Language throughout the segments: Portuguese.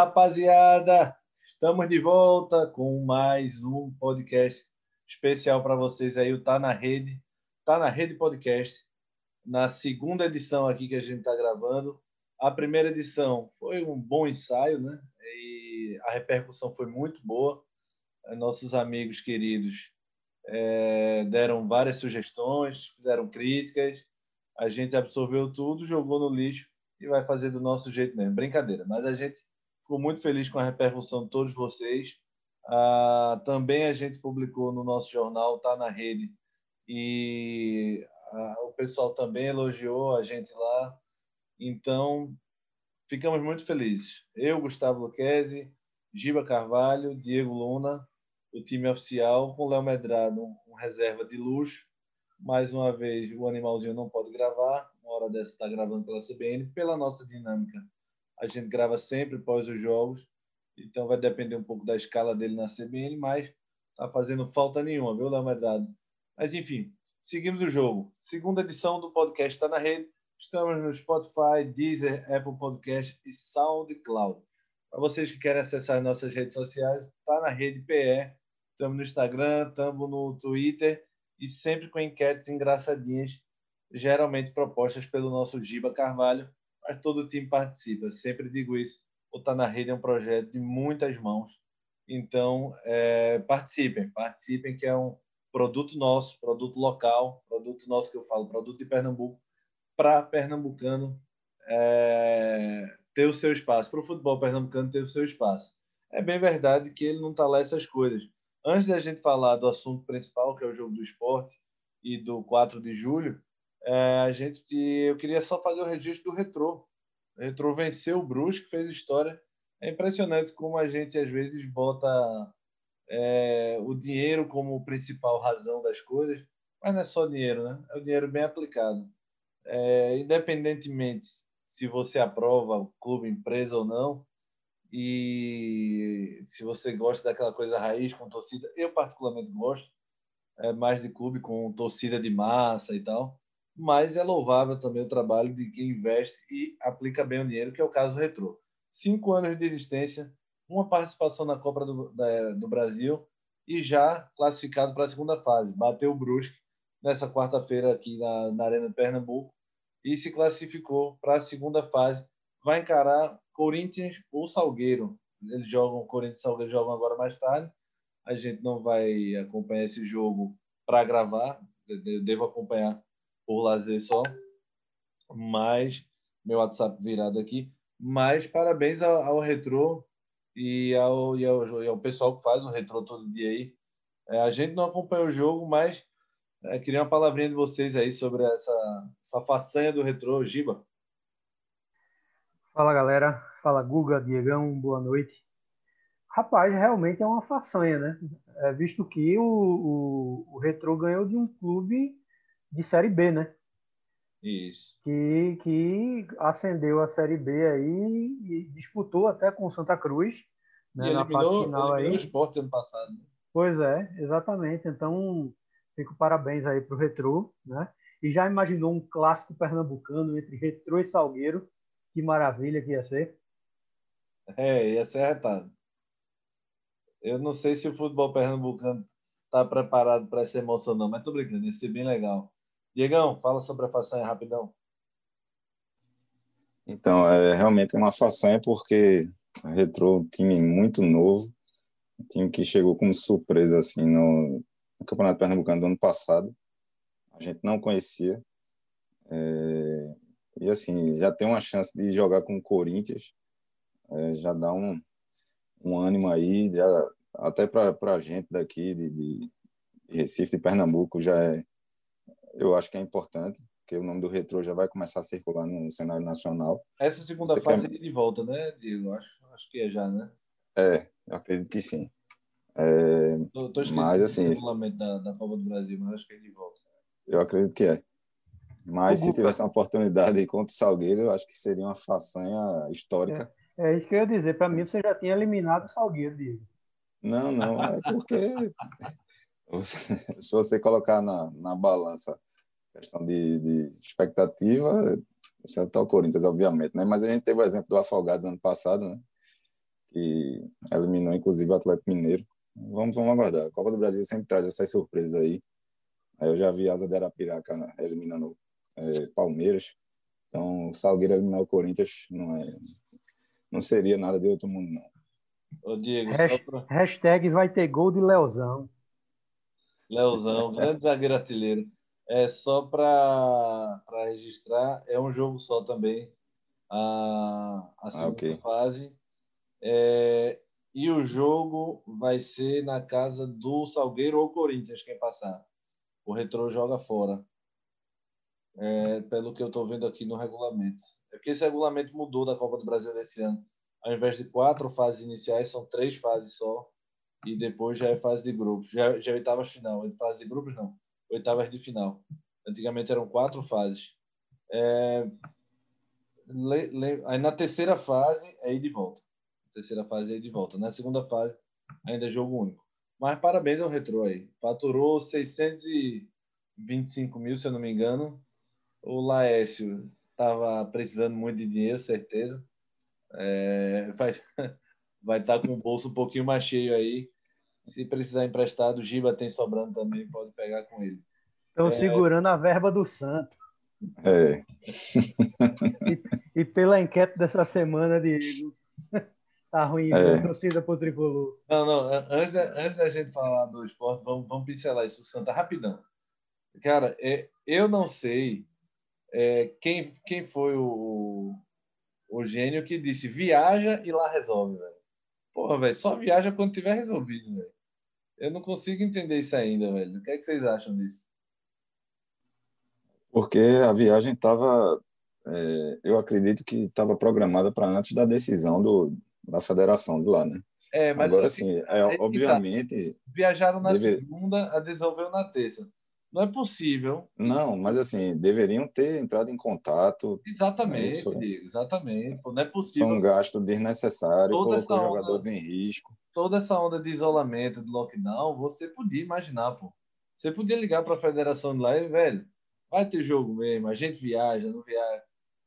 rapaziada! Estamos de volta com mais um podcast especial para vocês aí, o Tá na Rede. Tá na Rede Podcast, na segunda edição aqui que a gente está gravando. A primeira edição foi um bom ensaio, né? E a repercussão foi muito boa. Nossos amigos queridos é, deram várias sugestões, fizeram críticas. A gente absorveu tudo, jogou no lixo e vai fazer do nosso jeito mesmo. Brincadeira, mas a gente ficou muito feliz com a repercussão de todos vocês. Ah, também a gente publicou no nosso jornal, tá na rede, e ah, o pessoal também elogiou a gente lá. Então, ficamos muito felizes. Eu, Gustavo Luquezzi, Giba Carvalho, Diego Luna, o time oficial, com Léo Medrado, um reserva de luxo. Mais uma vez, o animalzinho não pode gravar, uma hora dessa está gravando pela CBN, pela nossa dinâmica. A gente grava sempre após os jogos, então vai depender um pouco da escala dele na CBN, mas tá fazendo falta nenhuma, viu, Léo Medrado? Mas enfim, seguimos o jogo. Segunda edição do podcast está na rede. Estamos no Spotify, Deezer, Apple Podcast e SoundCloud. Para vocês que querem acessar nossas redes sociais, está na rede PE. Estamos no Instagram, estamos no Twitter e sempre com enquetes engraçadinhas, geralmente propostas pelo nosso Giba Carvalho, mas todo time participa. Sempre digo isso. O Tá na Rede é um projeto de muitas mãos. Então, é, participem, participem, que é um produto nosso, produto local, produto nosso que eu falo, produto de Pernambuco, para pernambucano é, ter o seu espaço, para o futebol pernambucano ter o seu espaço. É bem verdade que ele não está lá essas coisas, Antes da gente falar do assunto principal, que é o jogo do esporte, e do 4 de julho, é, a gente, eu queria só fazer o registro do Retrô. O Retrô venceu o Brusque, fez história. É impressionante como a gente, às vezes, bota é, o dinheiro como principal razão das coisas, mas não é só dinheiro, né? É o dinheiro bem aplicado. É, independentemente se você aprova o clube, empresa ou não, e se você gosta daquela coisa raiz com torcida, eu particularmente gosto, é mais de clube com torcida de massa e tal, mas é louvável também o trabalho de quem investe e aplica bem o dinheiro, que é o caso do Retrô. Cinco anos de existência, uma participação na Copa do, da, do Brasil e já classificado para a segunda fase. Bateu o Brusque nessa quarta-feira aqui na, na Arena de Pernambuco e se classificou para a segunda fase. Vai encarar Corinthians ou Salgueiro. Eles jogam, Corinthians e Salgueiro jogam agora mais tarde. A gente não vai acompanhar esse jogo para gravar, devo acompanhar por lazer só. Mas meu WhatsApp virado aqui. Mas parabéns ao, ao Retro e ao, e ao, e ao pessoal que faz o Retro todo dia aí. É, a gente não acompanha o jogo, mas é, queria uma palavrinha de vocês aí sobre essa, essa façanha do Retro, Giba. Fala galera, fala Guga, Diegão, boa noite. Rapaz, realmente é uma façanha, né? É, visto que o, o, o Retro ganhou de um clube de Série B, né? Isso. Que, que ascendeu a Série B aí e disputou até com o Santa Cruz. Né, e eliminou, final eliminou aí. o esporte ano passado. Né? Pois é, exatamente. Então, fico parabéns aí para o Retro, né? E já imaginou um clássico pernambucano entre Retro e Salgueiro? Que maravilha que ia ser. É, ia ser retado. Eu não sei se o futebol pernambucano está preparado para essa emoção, não, mas tô brincando, ia ser bem legal. Diegão, fala sobre a façanha rapidão. Então, é realmente uma façanha porque retrô um time muito novo, um time que chegou como surpresa assim no, no Campeonato Pernambucano do ano passado. A gente não conhecia. É, e assim, já tem uma chance de jogar com o Corinthians, é, já dá um, um ânimo aí, já, até para a gente daqui de, de, Recife, de Pernambuco, já é, eu acho que é importante, porque o nome do Retro já vai começar a circular no cenário nacional. Essa segunda Você fase quer... de volta, né, Diego? Acho, acho que é já, né? É, eu acredito que sim. É, tô, tô mas, assim, o regulamento da, da Copa do Brasil, mas acho que é de volta. Eu acredito que é. Mas se tivesse uma oportunidade contra o Salgueiro, eu acho que seria uma façanha histórica. É, é isso que eu ia dizer. Para mim, você já tinha eliminado o Salgueiro, Diego. Não, não. É porque se você colocar na, na balança questão de, de expectativa, você está o Corinthians, obviamente, né? Mas a gente teve o exemplo do Afogados ano passado, né? que eliminou inclusive o Atlético Mineiro. Vamos, vamos aguardar. A Copa do Brasil sempre traz essas surpresas aí. Eu já vi Asa de Arapiraca né, eliminando é, Palmeiras. Então, o Salgueiro eliminar o Corinthians não, é, não seria nada de outro mundo, não. Ô, Diego, Hasht pra... Hashtag vai ter gol de Leozão. Leozão, grande zagueiro artilheiro. É só para registrar, é um jogo só também. A, a segunda ah, okay. fase. É, e o jogo vai ser na casa do Salgueiro ou Corinthians, quem passar. O Retro joga fora. É, pelo que eu estou vendo aqui no regulamento. É porque esse regulamento mudou da Copa do Brasil desse ano. Ao invés de quatro fases iniciais, são três fases só. E depois já é fase de grupos. Já, já é oitavas final. Fase de grupos, não. Oitavas de final. Antigamente eram quatro fases. É, le, le, aí na terceira fase é ir de volta. terceira fase é ir de volta. Na segunda fase ainda é jogo único. Mas parabéns ao Retro aí. Faturou 625 mil, se eu não me engano. O Laércio estava precisando muito de dinheiro, certeza. É, vai estar tá com o bolso um pouquinho mais cheio aí. Se precisar emprestado, o Giba tem sobrando também, pode pegar com ele. Estão é... segurando a verba do Santo. É. e, e, pela enquete dessa semana, Diego, tá ruim é. a torcida pro tricolor. Não, não, antes da, antes da gente falar do esporte, vamos, vamos pincelar isso, Santa, rapidão. Cara, é, eu não sei é, quem, quem foi o, o gênio que disse viaja e lá resolve, velho. Porra, velho, só viaja quando tiver resolvido, velho. Eu não consigo entender isso ainda, velho. O que, é que vocês acham disso? Porque a viagem estava, é, eu acredito que estava programada para antes da decisão do, da federação de lá, né? É, mas Agora, assim, é, tá. obviamente. Viajaram na deve... segunda, a desenvolveu na terça. Não é possível. Não, mas assim, deveriam ter entrado em contato. Exatamente, isso, exatamente. Não é possível. Foi um gasto desnecessário, toda colocou onda, jogadores em risco. Toda essa onda de isolamento, de lockdown, você podia imaginar, pô. Você podia ligar para a federação de lá e, velho, vai ter jogo mesmo, a gente viaja, não viaja.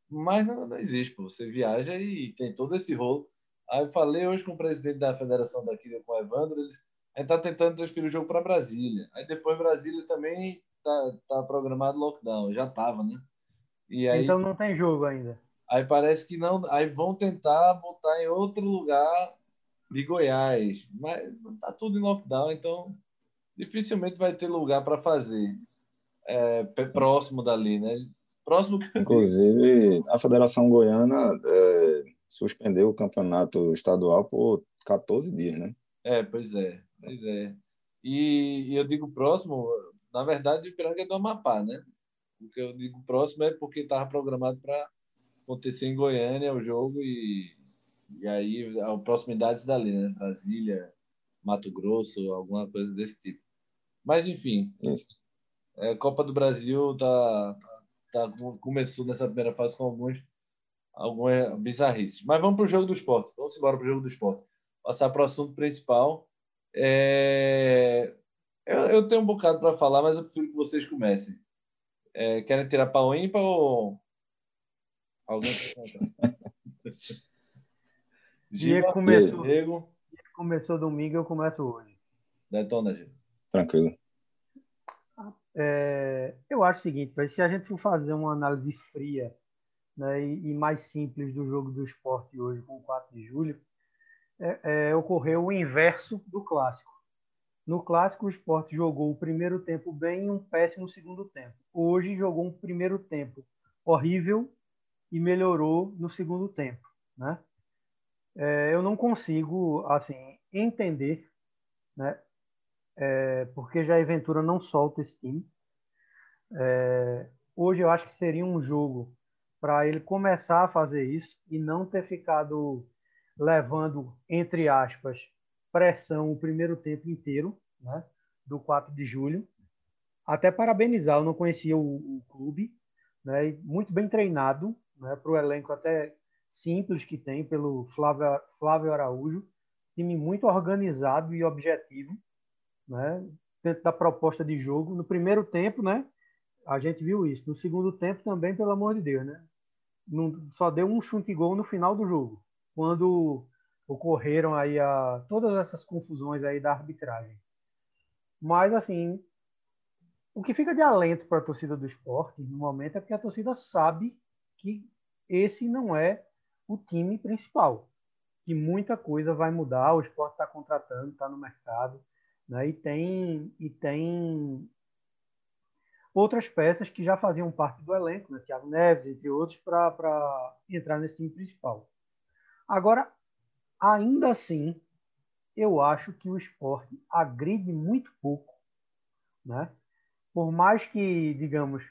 Mas não, não existe, pô. Você viaja e tem todo esse rolo. Aí eu falei hoje com o presidente da federação daqui, com o Evandro, eles a gente está tentando transferir o jogo para Brasília. Aí depois Brasília também tá, tá programado lockdown, já tava, né? E aí, então não tem jogo ainda. Aí parece que não, aí vão tentar botar em outro lugar de Goiás, mas tá tudo em lockdown, então dificilmente vai ter lugar para fazer é, próximo dali, né? Próximo que Inclusive, a Federação Goiana é, suspendeu o campeonato estadual por 14 dias, né? É, pois é. Pois é. E, e eu digo próximo, na verdade, o Ipiranga é do Amapá, né? O que eu digo próximo é porque estava programado para acontecer em Goiânia o jogo e, e aí a proximidades dali, né? Brasília, Mato Grosso, alguma coisa desse tipo. Mas enfim, a é, Copa do Brasil tá, tá, tá, começou nessa primeira fase com alguns algumas bizarrices. Mas vamos para o jogo do esporte. Vamos embora para o jogo do esporte. Passar para o assunto principal, é... Eu, eu, tenho um bocado para falar, mas eu prefiro que vocês comecem. É, querem tirar pau ímpar ou. Alguém Dia começou, Diego. começou domingo, eu começo hoje. Detona, Diego. Tranquilo. É, eu acho o seguinte, se a gente for fazer uma análise fria né, e, e, mais simples do jogo do esporte hoje, com 4 de julho, é, é, ocorreu o inverso do clássico. No clássico, o esporte jogou o primeiro tempo bem e um péssimo segundo tempo. Hoje jogou um primeiro tempo horrível e melhorou no segundo tempo. Né? É, eu não consigo assim entender, né? É, porque já a Ventura não solta esse time. É, hoje eu acho que seria um jogo para ele começar a fazer isso e não ter ficado levando, entre aspas, pressão o primeiro tempo inteiro, né, do 4 de julho. Até parabenizar, eu não conhecia o, o clube, né, muito bem treinado, né, para o elenco até simples que tem pelo Flávio, Flávio Araújo, time muito organizado e objetivo, né, dentro da proposta de jogo. No primeiro tempo, né, a gente viu isso. No segundo tempo também, pelo amor de Deus, né, não, só deu um chute gol no final do jogo quando ocorreram aí a, todas essas confusões aí da arbitragem. Mas, assim, o que fica de alento para a torcida do esporte no momento é porque a torcida sabe que esse não é o time principal, que muita coisa vai mudar, o esporte está contratando, está no mercado, né? e, tem, e tem outras peças que já faziam parte do elenco, né? Thiago Neves, entre outros, para entrar nesse time principal. Agora, ainda assim, eu acho que o esporte agride muito pouco, né? Por mais que, digamos,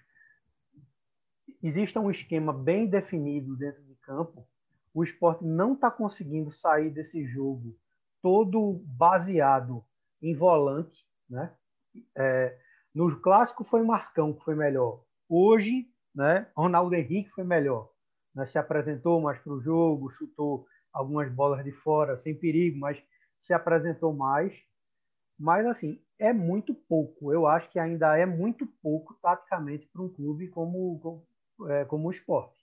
exista um esquema bem definido dentro de campo, o esporte não está conseguindo sair desse jogo todo baseado em volante, né? É, no clássico foi Marcão que foi melhor. Hoje, né, Ronaldo Henrique foi melhor. Né, se apresentou mais para o jogo, chutou algumas bolas de fora sem perigo, mas se apresentou mais. Mas, assim, é muito pouco. Eu acho que ainda é muito pouco, taticamente, para um clube como, como, é, como o esporte.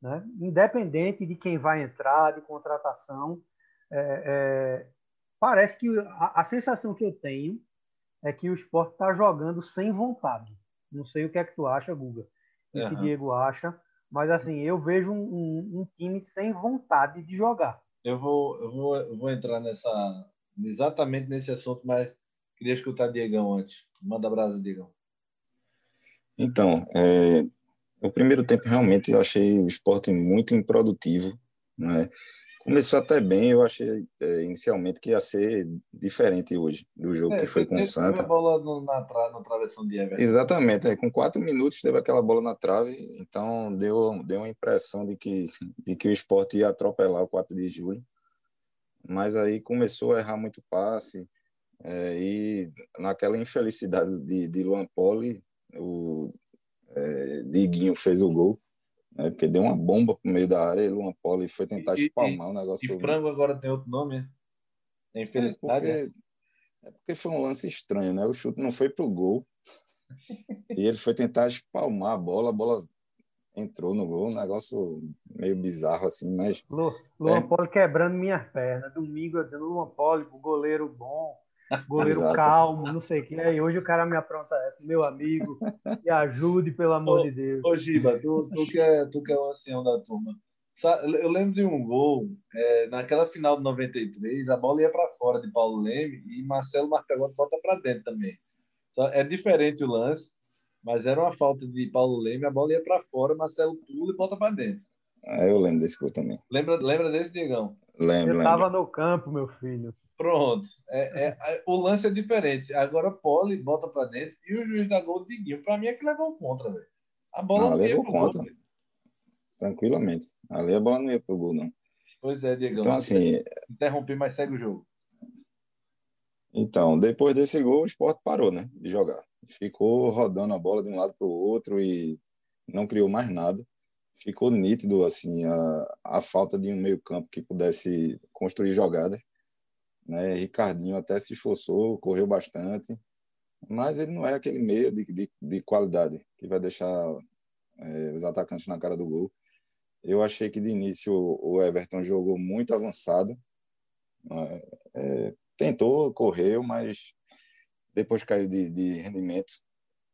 Né? Independente de quem vai entrar, de contratação, é, é, parece que a, a, sensação que eu tenho é que o esporte está jogando sem vontade. Não sei o que é que tu acha, Guga, o uhum. que Diego acha, mas assim, eu vejo um, um, um, time sem vontade de jogar. Eu vou, eu vou, eu vou entrar nessa exatamente nesse assunto, mas queria escutar Diegão antes. Manda brasa, Diegão. Então, é, o primeiro tempo realmente eu achei o esporte muito improdutivo, né? Começou até bem, eu achei é, inicialmente que ia ser diferente hoje do jogo é, que foi com o Santa. a bola no, na, tra na travessão de Everton. Exatamente, é, com quatro minutos teve aquela bola na trave, então deu, deu uma impressão de que, de que o esporte ia atropelar o 4 de julho. Mas aí começou a errar muito passe, é, e naquela infelicidade de, de Luan Poli, o é, Diguinho fez o gol né? Porque deu uma bomba pro meio da área e Luan Poli foi tentar e, espalmar o negócio. E frango agora tem outro nome, né? É infelicidade. É porque, é porque foi um lance estranho, né? O chute não foi pro gol. e ele foi tentar espalmar a bola, a bola entrou no gol, um negócio meio bizarro assim, mas. Luan é... Poli quebrando minhas pernas. Domingo eu dizendo Luan Poli, goleiro bom goleiro calmo, não sei o que. Aí hoje o cara me apronta essa, meu amigo, me ajude, pelo amor ô, de Deus. Ô, Giba, tu, tu, que é, tu que é o ancião da turma. Eu lembro de um gol, é, naquela final de 93, a bola ia para fora de Paulo Leme e Marcelo Martelotti bota para dentro também. Só, é diferente o lance, mas era uma falta de Paulo Leme, a bola ia para fora, Marcelo pula e bota para dentro. Ah, eu lembro desse gol também. Lembra, lembra desse, Diegão? Lembro, Eu estava no campo, meu filho. Pronto. É, é, o lance é diferente. Agora Poli bota para dentro e o juiz dá gol de Diguinho. Para mim é que levou contra, velho. A bola não, não levou contra. Gol, Tranquilamente. Ali a bola não ia pro gol, não. Pois é, Diego. Então, assim. Interrompi, mas segue o jogo. Então, depois desse gol, o esporte parou, né? De jogar. Ficou rodando a bola de um lado para o outro e não criou mais nada. Ficou nítido, assim, a, a falta de um meio-campo que pudesse construir jogadas né? Ricardinho até se esforçou, correu bastante, mas ele não é aquele meio de, de, de qualidade que vai deixar é, os atacantes na cara do gol. Eu achei que de início o Everton jogou muito avançado, é, é, tentou, correu, mas depois caiu de, de, rendimento.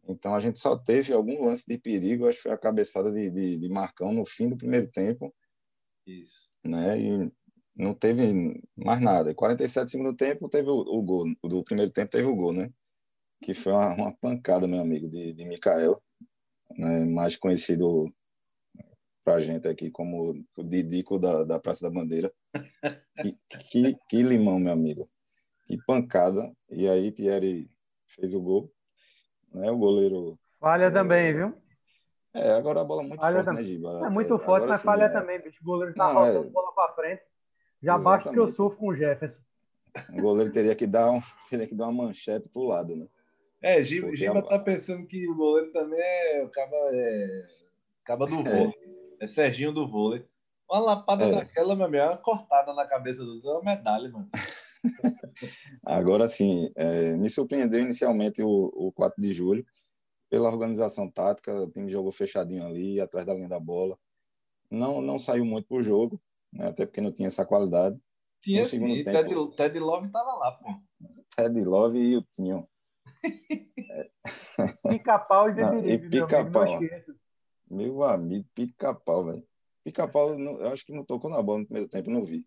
Então a gente só teve algum lance de perigo, acho que foi a cabeçada de, de, de Marcão no fim do primeiro tempo. Isso. Né? E não teve mais nada. 47 segundo tempo teve o, o gol, do primeiro tempo teve o gol, né? Que foi uma, uma pancada, meu amigo, de, de Mikael, né? mais conhecido pra gente aqui como o Didico da, da Praça da Bandeira. Que, que, que limão, meu amigo. Que pancada. E aí Thierry fez o gol. Né? O goleiro. Falha é, também, viu? É, agora a bola é muito falha forte, né, também. né, Giba? É muito forte, agora, mas sim, falha é... também, bicho. O goleiro tá rodando é... bola pra frente. Já basta que eu sofro com o Jefferson. O goleiro teria que dar, um, teria que dar uma manchete pro lado, né? É, Giba, Giba tá pensando que o goleiro também é o caba, é, caba do vôlei. É. é Serginho do vôlei. Uma lapada é. daquela, meu amigo, é uma cortada na cabeça do é uma medalha, mano. Agora sim, é, me surpreendeu inicialmente o, o 4 de julho pela organização tática, o time jogou fechadinho ali, atrás da linha da bola. Não, não saiu muito pro jogo, né? até porque não tinha essa qualidade. Tinha no segundo sim, tempo. Ted, Ted Love tava lá, pô. Ted Love e o Tinho. Pica-pau e Beberibe. Pica-pau. Meu amigo, pica-pau, velho. Pica-pau, eu acho que não tocou na bola no primeiro tempo, não vi.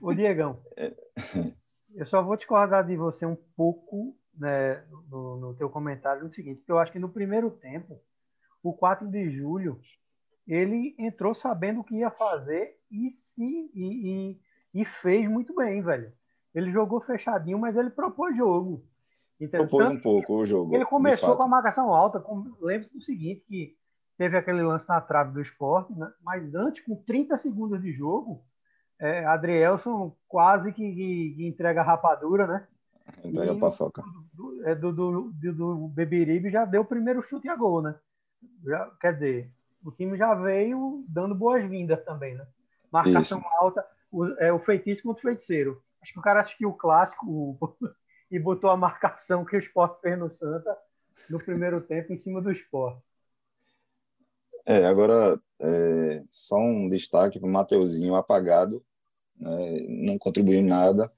Ô, Diegão, é. eu só vou discordar de você um pouco né, no, no teu comentário no seguinte, porque eu acho que no primeiro tempo, o 4 de julho, ele entrou sabendo o que ia fazer e se e, e, e fez muito bem, velho. Ele jogou fechadinho, mas ele propôs jogo. Entendeu? Propôs um pouco o jogo. Ele começou com a marcação alta. Lembre-se do seguinte, que teve aquele lance na trave do esporte, né? mas antes, com 30 segundos de jogo, é, Adrielson quase que, que, que, entrega a rapadura, né? Entrega a paçoca. Do, é, do, do, do, do Beberibe já deu o primeiro chute a gol, né? Já, quer dizer, o time já veio dando boas-vindas também, né? Marcação Isso. alta, o, é o feitiço contra o feiticeiro. Acho que o cara assistiu o clássico o, e botou a marcação que o Sport fez no Santa no primeiro tempo em cima do Sport. É, agora, é, só um destaque para o Mateuzinho apagado, né, não contribuiu em nada.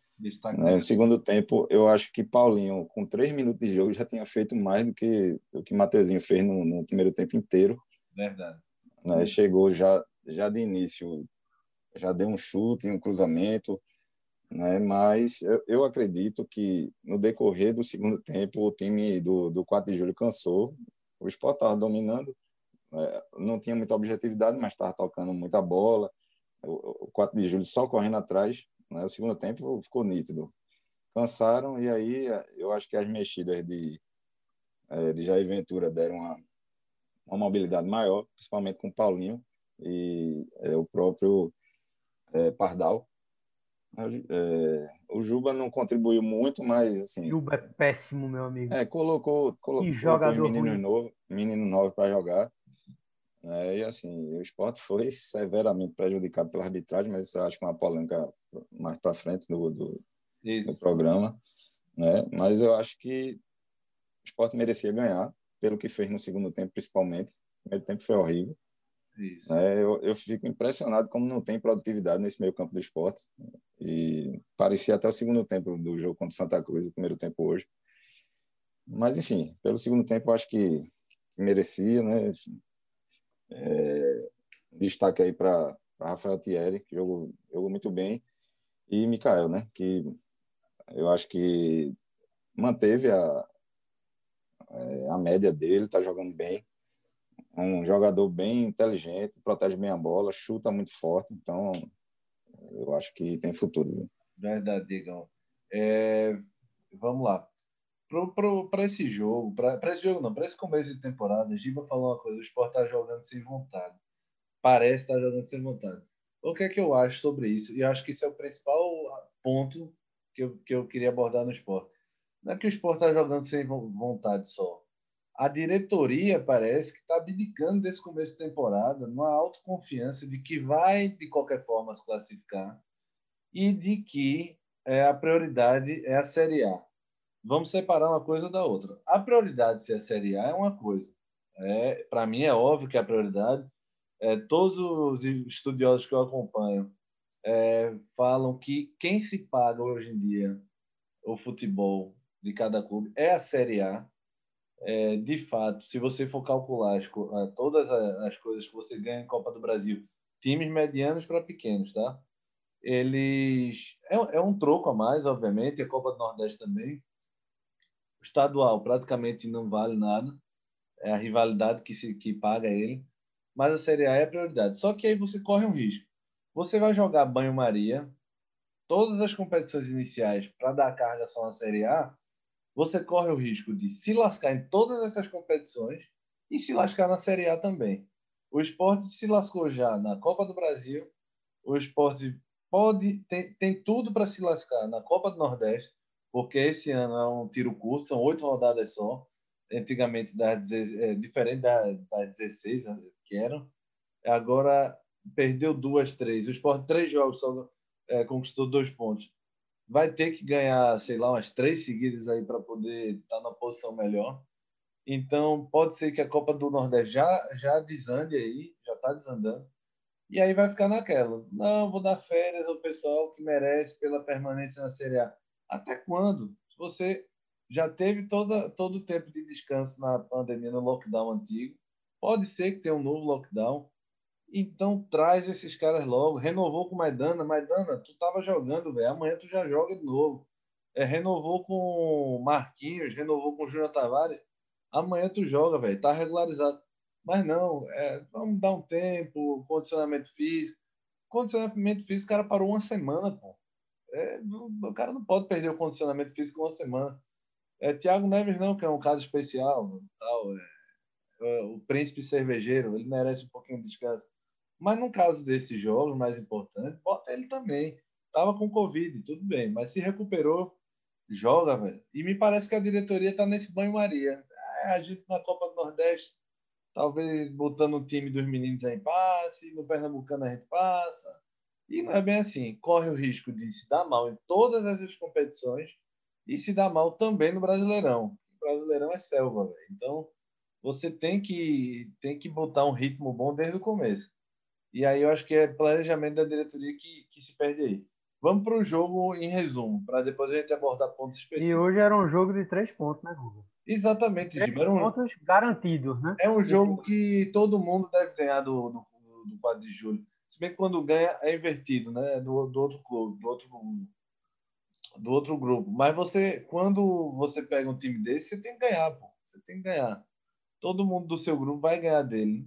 Né, no segundo tempo, eu acho que Paulinho, com três minutos de jogo, já tinha feito mais do que o que Mateuzinho fez no, no primeiro tempo inteiro. Verdade. Né, chegou já, já de início, já deu um chute, um cruzamento, né, mas eu, eu acredito que no decorrer do segundo tempo, o time do, do 4 de julho cansou, o Sport estava dominando, é, não tinha muita objetividade, mas estava tocando muita bola. O, 4 de julho só correndo atrás. Né? O segundo tempo ficou nítido. Cansaram e aí eu acho que as mexidas de, é, de Jair Ventura deram uma, uma mobilidade maior, principalmente com o Paulinho e é, o próprio é, Pardal. É, o Juba não contribuiu muito, mas assim. Juba é péssimo, meu amigo. É, colocou, colocou, colocou menino novo, menino novo para jogar. É, e assim, o esporte foi severamente prejudicado pela arbitragem, mas isso acho que é uma polêmica mais para frente do, do, do, programa. Né? Mas eu acho que o esporte merecia ganhar, pelo que fez no segundo tempo, principalmente. O primeiro tempo foi horrível. É, eu, eu fico impressionado como não tem produtividade nesse meio campo do esporte. E parecia até o segundo tempo do jogo contra Santa Cruz, o primeiro tempo hoje. Mas, enfim, pelo segundo tempo, eu acho que, que merecia, né? É, destaque aí para Rafael Thierry, que jogou, jogou muito bem, e Mikael, né? Que eu acho que manteve a, é, a média dele, está jogando bem. Um jogador bem inteligente, protege bem a bola, chuta muito forte, então eu acho que tem futuro. Verdade, Digão. É, vamos lá para esse jogo, para esse jogo não, para esse começo de temporada, Giba falou uma coisa: o Sport está jogando sem vontade. Parece estar tá jogando sem vontade. O que é que eu acho sobre isso? E acho que isso é o principal ponto que eu, que eu queria abordar no esporte. Não é que o esporte está jogando sem vontade só. A diretoria parece que está abdicando desse começo de temporada, numa autoconfiança de que vai, de qualquer forma, se classificar e de que é, a prioridade é a Série A vamos separar uma coisa da outra. A prioridade de ser a Série A é uma coisa. É, Para mim é óbvio que a prioridade. É, todos os estudiosos que eu acompanho é, falam que quem se paga hoje em dia o futebol de cada clube é a Série A. É, de fato, se você for calcular as, todas as coisas que você ganha em Copa do Brasil, times medianos para pequenos, tá? Eles é, é um troco a mais, obviamente, a Copa do Nordeste também, estadual praticamente não vale nada, é a rivalidade que se que paga ele, mas a Série A é a prioridade. Só que aí você corre um risco. Você vai jogar banho-maria, todas as competições iniciais para dar carga só na Série A, você corre o risco de se lascar em todas essas competições e se lascar na Série A também. O esporte se lascou já na Copa do Brasil, o esporte pode tem, tem tudo para se lascar na Copa do Nordeste, porque esse ano é um tiro curto, são oito rodadas só. Antigamente, das, é, diferente das, das 16 né, que eram. Agora perdeu duas, três. O Sport, três jogos, só é, conquistou dois pontos. Vai ter que ganhar, sei lá, umas três seguidas aí para poder estar tá na posição melhor. Então, pode ser que a Copa do Nordeste já, já desande aí, já está desandando. E aí vai ficar naquela. Não, vou dar férias ao pessoal que merece pela permanência na Série A. Até quando? Você já teve toda, todo o tempo de descanso na pandemia, no lockdown antigo. Pode ser que tenha um novo lockdown. Então traz esses caras logo. Renovou com Maidana. Maidana, tu tava jogando, velho. Amanhã tu já joga de novo. É, renovou com Marquinhos, renovou com Júnior Tavares. Amanhã tu joga, velho. Tá regularizado. Mas não, é, vamos dar um tempo, condicionamento físico. Condicionamento físico, o cara parou uma semana, pô. É, o cara não pode perder o condicionamento físico uma semana. É, Thiago Neves não, que é um caso especial, tal, é, é, o príncipe cervejeiro, ele merece um pouquinho de descanso. Mas no caso desses jogos mais importantes, bota ele também. Tava com Covid, tudo bem, mas se recuperou, joga, velho. E me parece que a diretoria tá nesse banho-maria. É, a gente na Copa do Nordeste, talvez botando o time dos meninos em passe, no Pernambucano a gente passa. E não é bem assim. Corre o risco de se dar mal em todas essas competições e se dar mal também no Brasileirão. O Brasileirão é selva, velho. Então, você tem que, tem que botar um ritmo bom desde o começo. E aí eu acho que é planejamento da diretoria que, que se perde aí. Vamos para o jogo em resumo, para depois a gente abordar pontos específicos. E hoje era um jogo de três pontos, né, Google? Exatamente, Três um... pontos garantidos, né? É um jogo que todo mundo deve ganhar do, do, do 4 de julho. Se bem que quando ganha é invertido, né? Do, do outro clube, do outro, do outro grupo. Mas você, quando você pega um time desse, você tem que ganhar, pô. Você tem que ganhar. Todo mundo do seu grupo vai ganhar dele.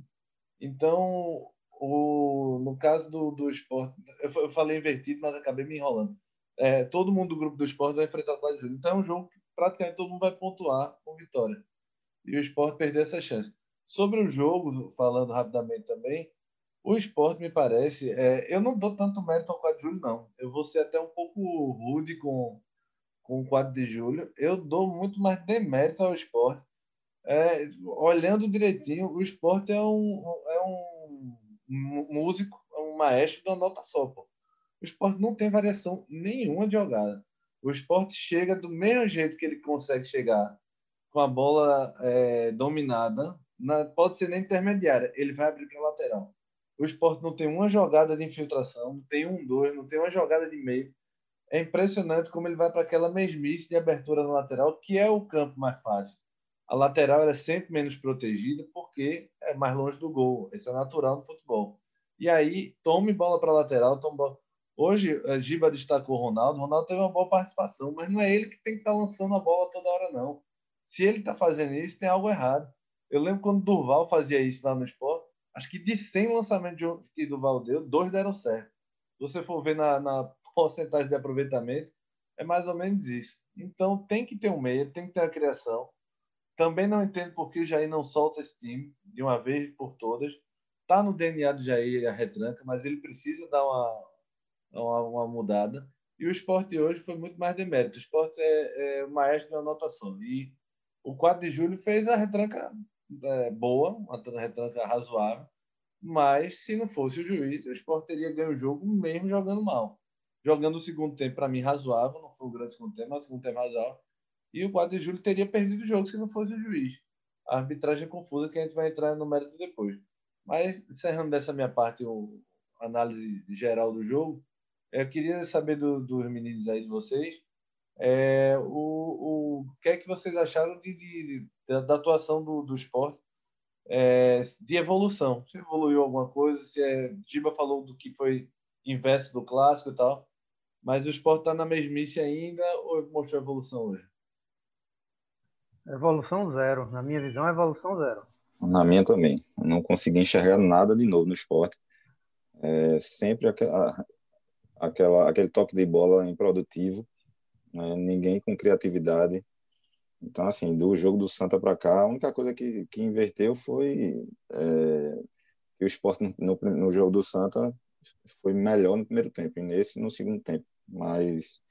Então, o, no caso do, do esporte, eu falei invertido, mas acabei me enrolando. É, todo mundo do grupo do esporte vai enfrentar o 4 de julho. Então é um jogo que praticamente todo mundo vai pontuar com vitória. E o esporte perder essa chance. Sobre o jogo, falando rapidamente também, o esporte, me parece, é, eu não dou tanto mérito ao 4 de julho, não. Eu vou ser até um pouco rude com, com o 4 de julho. Eu dou muito mais demérito ao esporte. É, olhando direitinho, o esporte é um, é um músico, é um maestro da nota só. Pô. O esporte não tem variação nenhuma de jogada. O esporte chega do mesmo jeito que ele consegue chegar com a bola é, dominada, na, pode ser na intermediária, ele vai abrir para lateral. O esporte não tem uma jogada de infiltração, não tem um, dois, não tem uma jogada de meio. É impressionante como ele vai para aquela mesmice de abertura na lateral, que é o campo mais fácil. A lateral é sempre menos protegida porque é mais longe do gol. Isso é natural no futebol. E aí, tome bola para a lateral, tome bola. Hoje, a Giba destacou o Ronaldo. O Ronaldo teve uma boa participação, mas não é ele que tem que estar tá lançando a bola toda hora, não. Se ele está fazendo isso, tem algo errado. Eu lembro quando Durval fazia isso lá no esporte acho que de 100 lançamentos que Duval deu, dois deram certo. Se você for ver na, na porcentagem de aproveitamento, é mais ou menos isso. Então tem que ter um meia, tem que ter a criação. Também não entendo por que o Jair não solta esse time de uma vez por todas. Tá no DNA do Jair a retranca, mas ele precisa dar uma, uma, uma mudada. E o esporte hoje foi muito mais demérito. O esporte é, é o maestro da anotação. E o 4 de julho fez a retranca é, boa, uma retranca razoável, mas se não fosse o juiz, o Sport teria ganho o jogo mesmo jogando mal. Jogando o segundo tempo, para mim, razoável, não foi o grande segundo tempo, mas o segundo tempo razoável. E o 4 de julho teria perdido o jogo se não fosse o juiz. A arbitragem é confusa que a gente vai entrar no mérito depois. Mas, encerrando dessa minha parte, a análise geral do jogo, eu queria saber do, dos meninos aí de vocês é, o, o que é que vocês acharam de, de, de da atuação do, do esporte é, de evolução? Se evoluiu alguma coisa? Se é, Giba falou do que foi inverso do clássico e tal, mas o esporte está na mesmice ainda ou mostrou evolução hoje? Evolução zero. Na minha visão, evolução zero. Na minha também. Não consegui enxergar nada de novo no esporte. É sempre aquela, aquela, aquele toque de bola improdutivo né? ninguém com criatividade. Então, assim, do jogo do Santa para cá, a única coisa que, que inverteu foi é, que o esporte no, no, jogo do Santa foi melhor no primeiro tempo, e nesse no segundo tempo. Mas,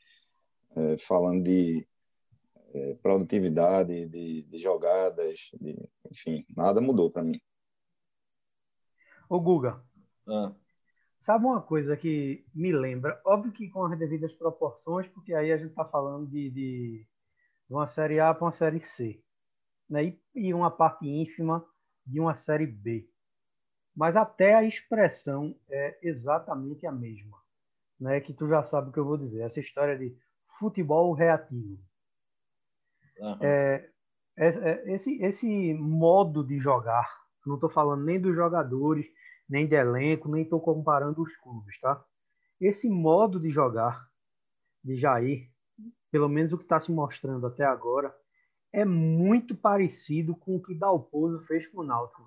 é, falando de é, produtividade, de, de jogadas, de, enfim, nada mudou para mim. Ô, Guga, ah. Sabe uma coisa que me lembra? Óbvio que com as devidas proporções, porque aí a gente está falando de, de, de, uma série A para uma série C, né? E, e, uma parte ínfima de uma série B. mas até a expressão é exatamente a mesma, né? Que tu já sabe o que eu vou dizer. Essa história de futebol reativo. É, é, é, esse, esse modo de jogar, não estou falando nem dos jogadores, nem de elenco, nem estou comparando os clubes, tá? Esse modo de jogar de Jair, pelo menos o que está se mostrando até agora, é muito parecido com o que Dalpozo fez com o Náutico.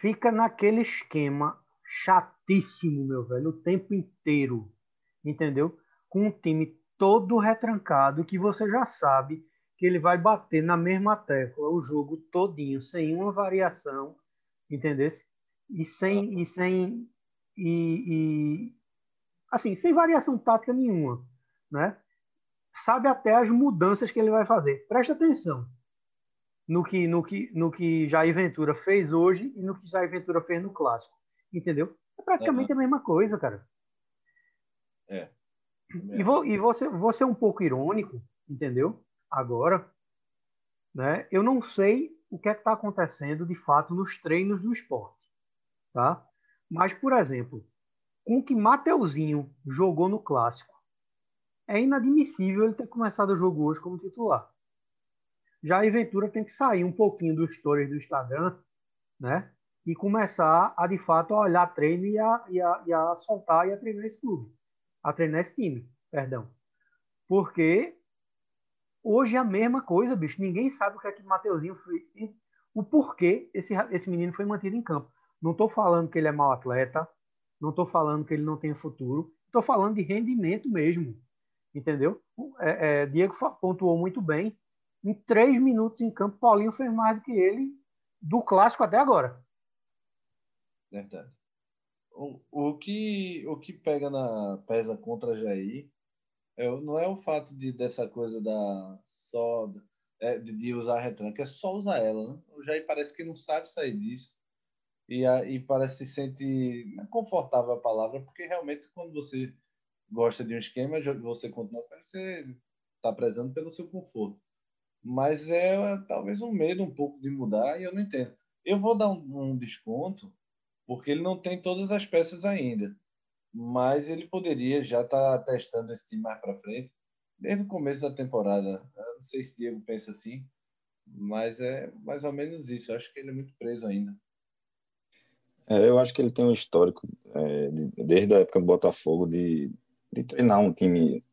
Fica naquele esquema chatíssimo, meu velho, o tempo inteiro, entendeu? Com um time todo retrancado que você já sabe que ele vai bater na mesma tecla o jogo todinho, sem uma variação, entendeu? E sem e sem e, e assim, sem variação tática nenhuma, né? Sabe até as mudanças que ele vai fazer. Presta atenção no que no que no que Jair Ventura fez hoje e no que Jair Ventura fez no clássico, entendeu? É praticamente uhum. a mesma coisa, cara. É. E vou e você você é um pouco irônico, entendeu? Agora, né? Eu não sei o que é está acontecendo de fato nos treinos do esporte, tá? Mas, por exemplo, com o que Mateuzinho jogou no clássico, é inadmissível ele ter começado o jogo hoje como titular. Já a Ventura tem que sair um pouquinho dos stories do Instagram, né? E começar a, de fato, a olhar treino e a, e a, e a soltar e a treinar esse clube. A treinar esse time, perdão. Porque hoje é a mesma coisa, bicho. Ninguém sabe o que é que Mateuzinho foi. O porquê esse, esse menino foi mantido em campo. Não estou falando que ele é mau atleta, não estou falando que ele não tem futuro, estou falando de rendimento mesmo, entendeu? É, é, Diego pontuou muito bem. Em três minutos em campo, Paulinho fez mais do que ele do clássico até agora. Verdade. O, que o que pega na pesa contra Jair é, não é o fato de dessa coisa da só é, de, de usar a retranca, é só usar ela. Né? O Jair parece que não sabe sair disso e, e parece se sente é confortável a palavra, porque realmente quando você gosta de um esquema, você continua, você está prezando pelo seu conforto. Mas é talvez um medo um pouco de mudar e eu não entendo. Eu vou dar um, um desconto porque ele não tem todas as peças ainda, mas ele poderia já estar tá testando esse time mais para frente desde o começo da temporada. Eu não sei se Diego pensa assim, mas é mais ou menos isso. Eu acho que ele é muito preso ainda. É, eu acho que ele tem um histórico, é, de, desde a época do Botafogo, de, de treinar um time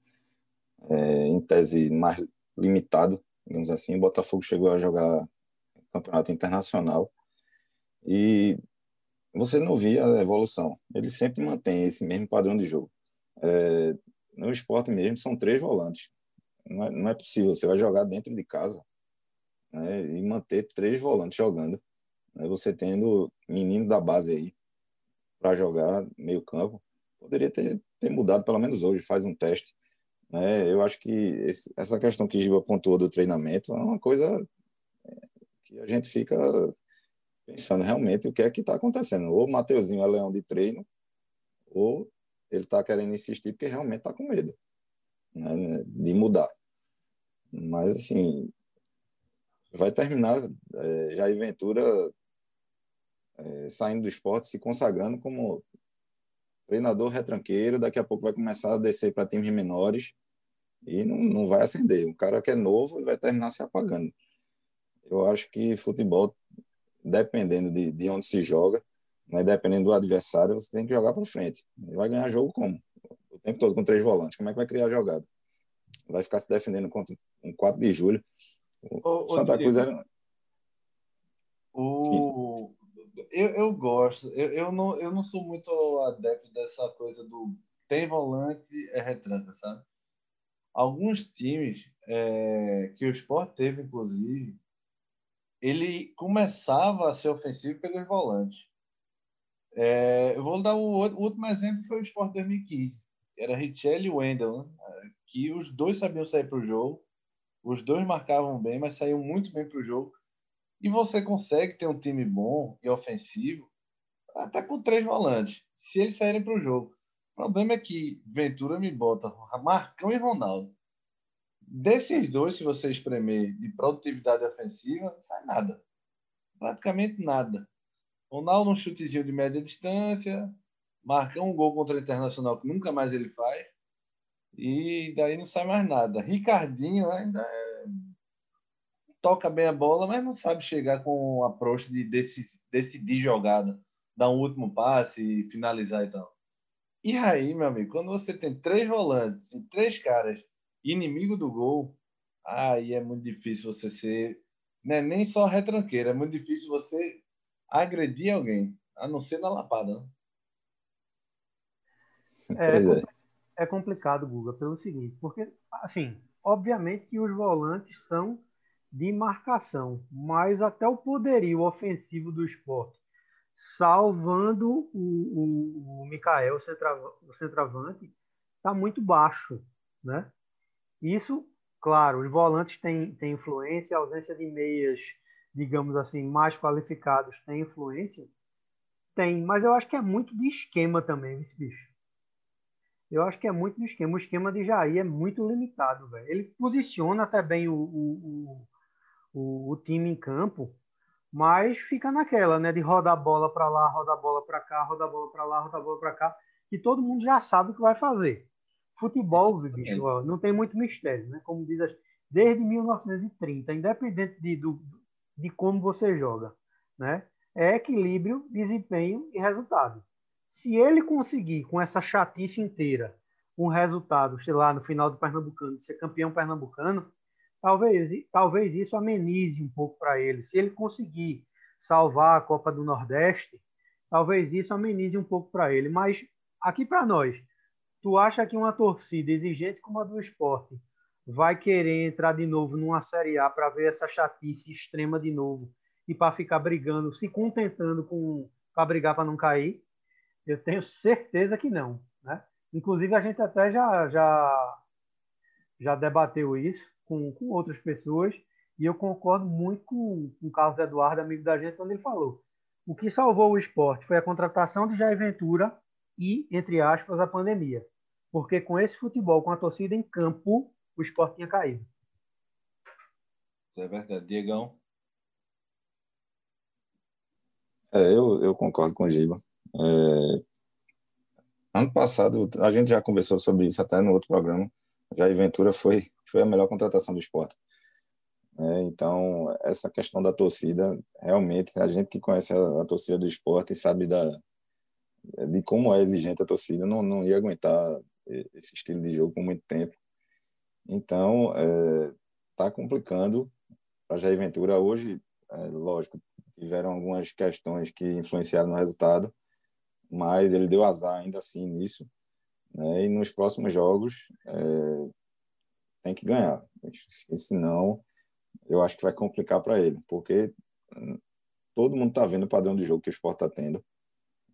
é, em tese mais limitado, digamos assim. O Botafogo chegou a jogar campeonato internacional e você não via a evolução. Ele sempre mantém esse mesmo padrão de jogo. É, no esporte mesmo, são três volantes. Não é, não é possível. Você vai jogar dentro de casa né, e manter três volantes jogando né, você tendo menino da base aí para jogar meio campo, poderia ter, ter mudado pelo menos hoje, faz um teste. Né? Eu acho que esse, essa questão que Giba pontuou do treinamento é uma coisa é, que a gente fica pensando realmente o que é que está acontecendo. Ou o Mateuzinho é leão de treino, ou ele está querendo insistir porque realmente está com medo né, de mudar. Mas, assim, vai terminar. É, Jair Ventura é, saindo do esporte, se consagrando como treinador retranqueiro, daqui a pouco vai começar a descer para times menores e não, não vai acender. Um cara que é novo vai terminar se apagando. Eu acho que futebol, dependendo de, de onde se joga, né, dependendo do adversário, você tem que jogar para frente. Ele vai ganhar jogo como? O tempo todo com três volantes. Como é que vai criar jogada? Vai ficar se defendendo contra um 4 de julho. O Santa Cruz era. O, eu, eu gosto. Eu, eu, não, eu não sou muito adepto dessa coisa do tem volante, é retranca, sabe? Alguns times é, que o Sport teve, inclusive, ele começava a ser ofensivo pelos volantes. É, eu vou dar o, o, último exemplo foi o Sport 2015. Era Richel e Wendel, né? que os dois sabiam sair para o jogo, os dois marcavam bem, mas saíam muito bem para o jogo. E você consegue ter um time bom e ofensivo até com três volantes, se eles saírem para o jogo. O problema é que Ventura me bota Marcão e Ronaldo. Desses dois, se você espremer de produtividade ofensiva, não sai nada. Praticamente nada. Ronaldo um chutezinho de média distância, marca um gol contra o Internacional que nunca mais ele faz. E daí não sai mais nada. Ricardinho ainda é... toca bem a bola, mas não sabe chegar com o approach de decidir jogada, dar um último passe, finalizar e tal. E aí, meu amigo, quando você tem três volantes e três caras inimigo do gol, aí é muito difícil você ser. Né, nem só retranqueiro, é muito difícil você agredir alguém, a não ser na lapada. Né? É, é. é complicado, Guga, pelo seguinte, porque, assim, obviamente que os volantes são de marcação, mas até o poderio ofensivo do esporte, salvando o, o, o Mikael, o centroavante, está muito baixo, né? Isso, claro, os volantes têm, têm influência, a ausência de meias digamos assim, mais qualificados têm influência? Tem, mas eu acho que é muito de esquema também, esse bicho. Eu acho que é muito de esquema. O esquema de Jair é muito limitado, velho. Ele posiciona até bem o, o, o, o, time em campo, mas fica naquela, né? De rodar a bola para lá, rodar a bola para cá, rodar a bola para lá, rodar a bola para cá, que todo mundo já sabe o que vai fazer. Futebol, ó, não tem muito mistério, né? Como diz, desde 1930, independente de, do, de como você joga, né? É equilíbrio, desempenho e resultado. Se ele conseguir com essa chatice inteira um resultado, sei lá, no final do Pernambucano, ser campeão pernambucano, talvez, talvez isso amenize um pouco para ele. Se ele conseguir salvar a Copa do Nordeste, talvez isso amenize um pouco para ele. Mas aqui para nós, tu acha que uma torcida exigente como a do esporte vai querer entrar de novo numa Série A para ver essa chatice extrema de novo e para ficar brigando, se contentando com para brigar para não cair? Eu tenho certeza que não, né? Inclusive a gente até já já já debateu isso com, com outras pessoas e eu concordo muito com, com o Carlos Eduardo, amigo da gente, quando ele falou o que salvou o esporte foi a contratação de Jair Ventura e, entre aspas, a pandemia. Porque com esse futebol, com a torcida em campo, o esporte tinha caído. Isso é verdade. Diegão? É, eu, eu concordo com o Giba. É, ano passado, a gente já conversou sobre isso até no outro programa. Jair Ventura foi, foi a melhor contratação do esporte. É, então, essa questão da torcida, realmente, a gente que conhece a, a, torcida do esporte sabe da, de como é exigente a torcida, não, não ia aguentar esse estilo de jogo por muito tempo. Então, está é, complicando para Jair Ventura. Hoje, é, lógico, tiveram algumas questões que influenciaram no resultado, mas ele deu azar ainda assim nisso. Né? E nos próximos jogos é, tem que ganhar. Senão, eu acho que vai complicar para ele, porque hum, todo mundo está vendo o padrão de jogo que o esporte está tendo.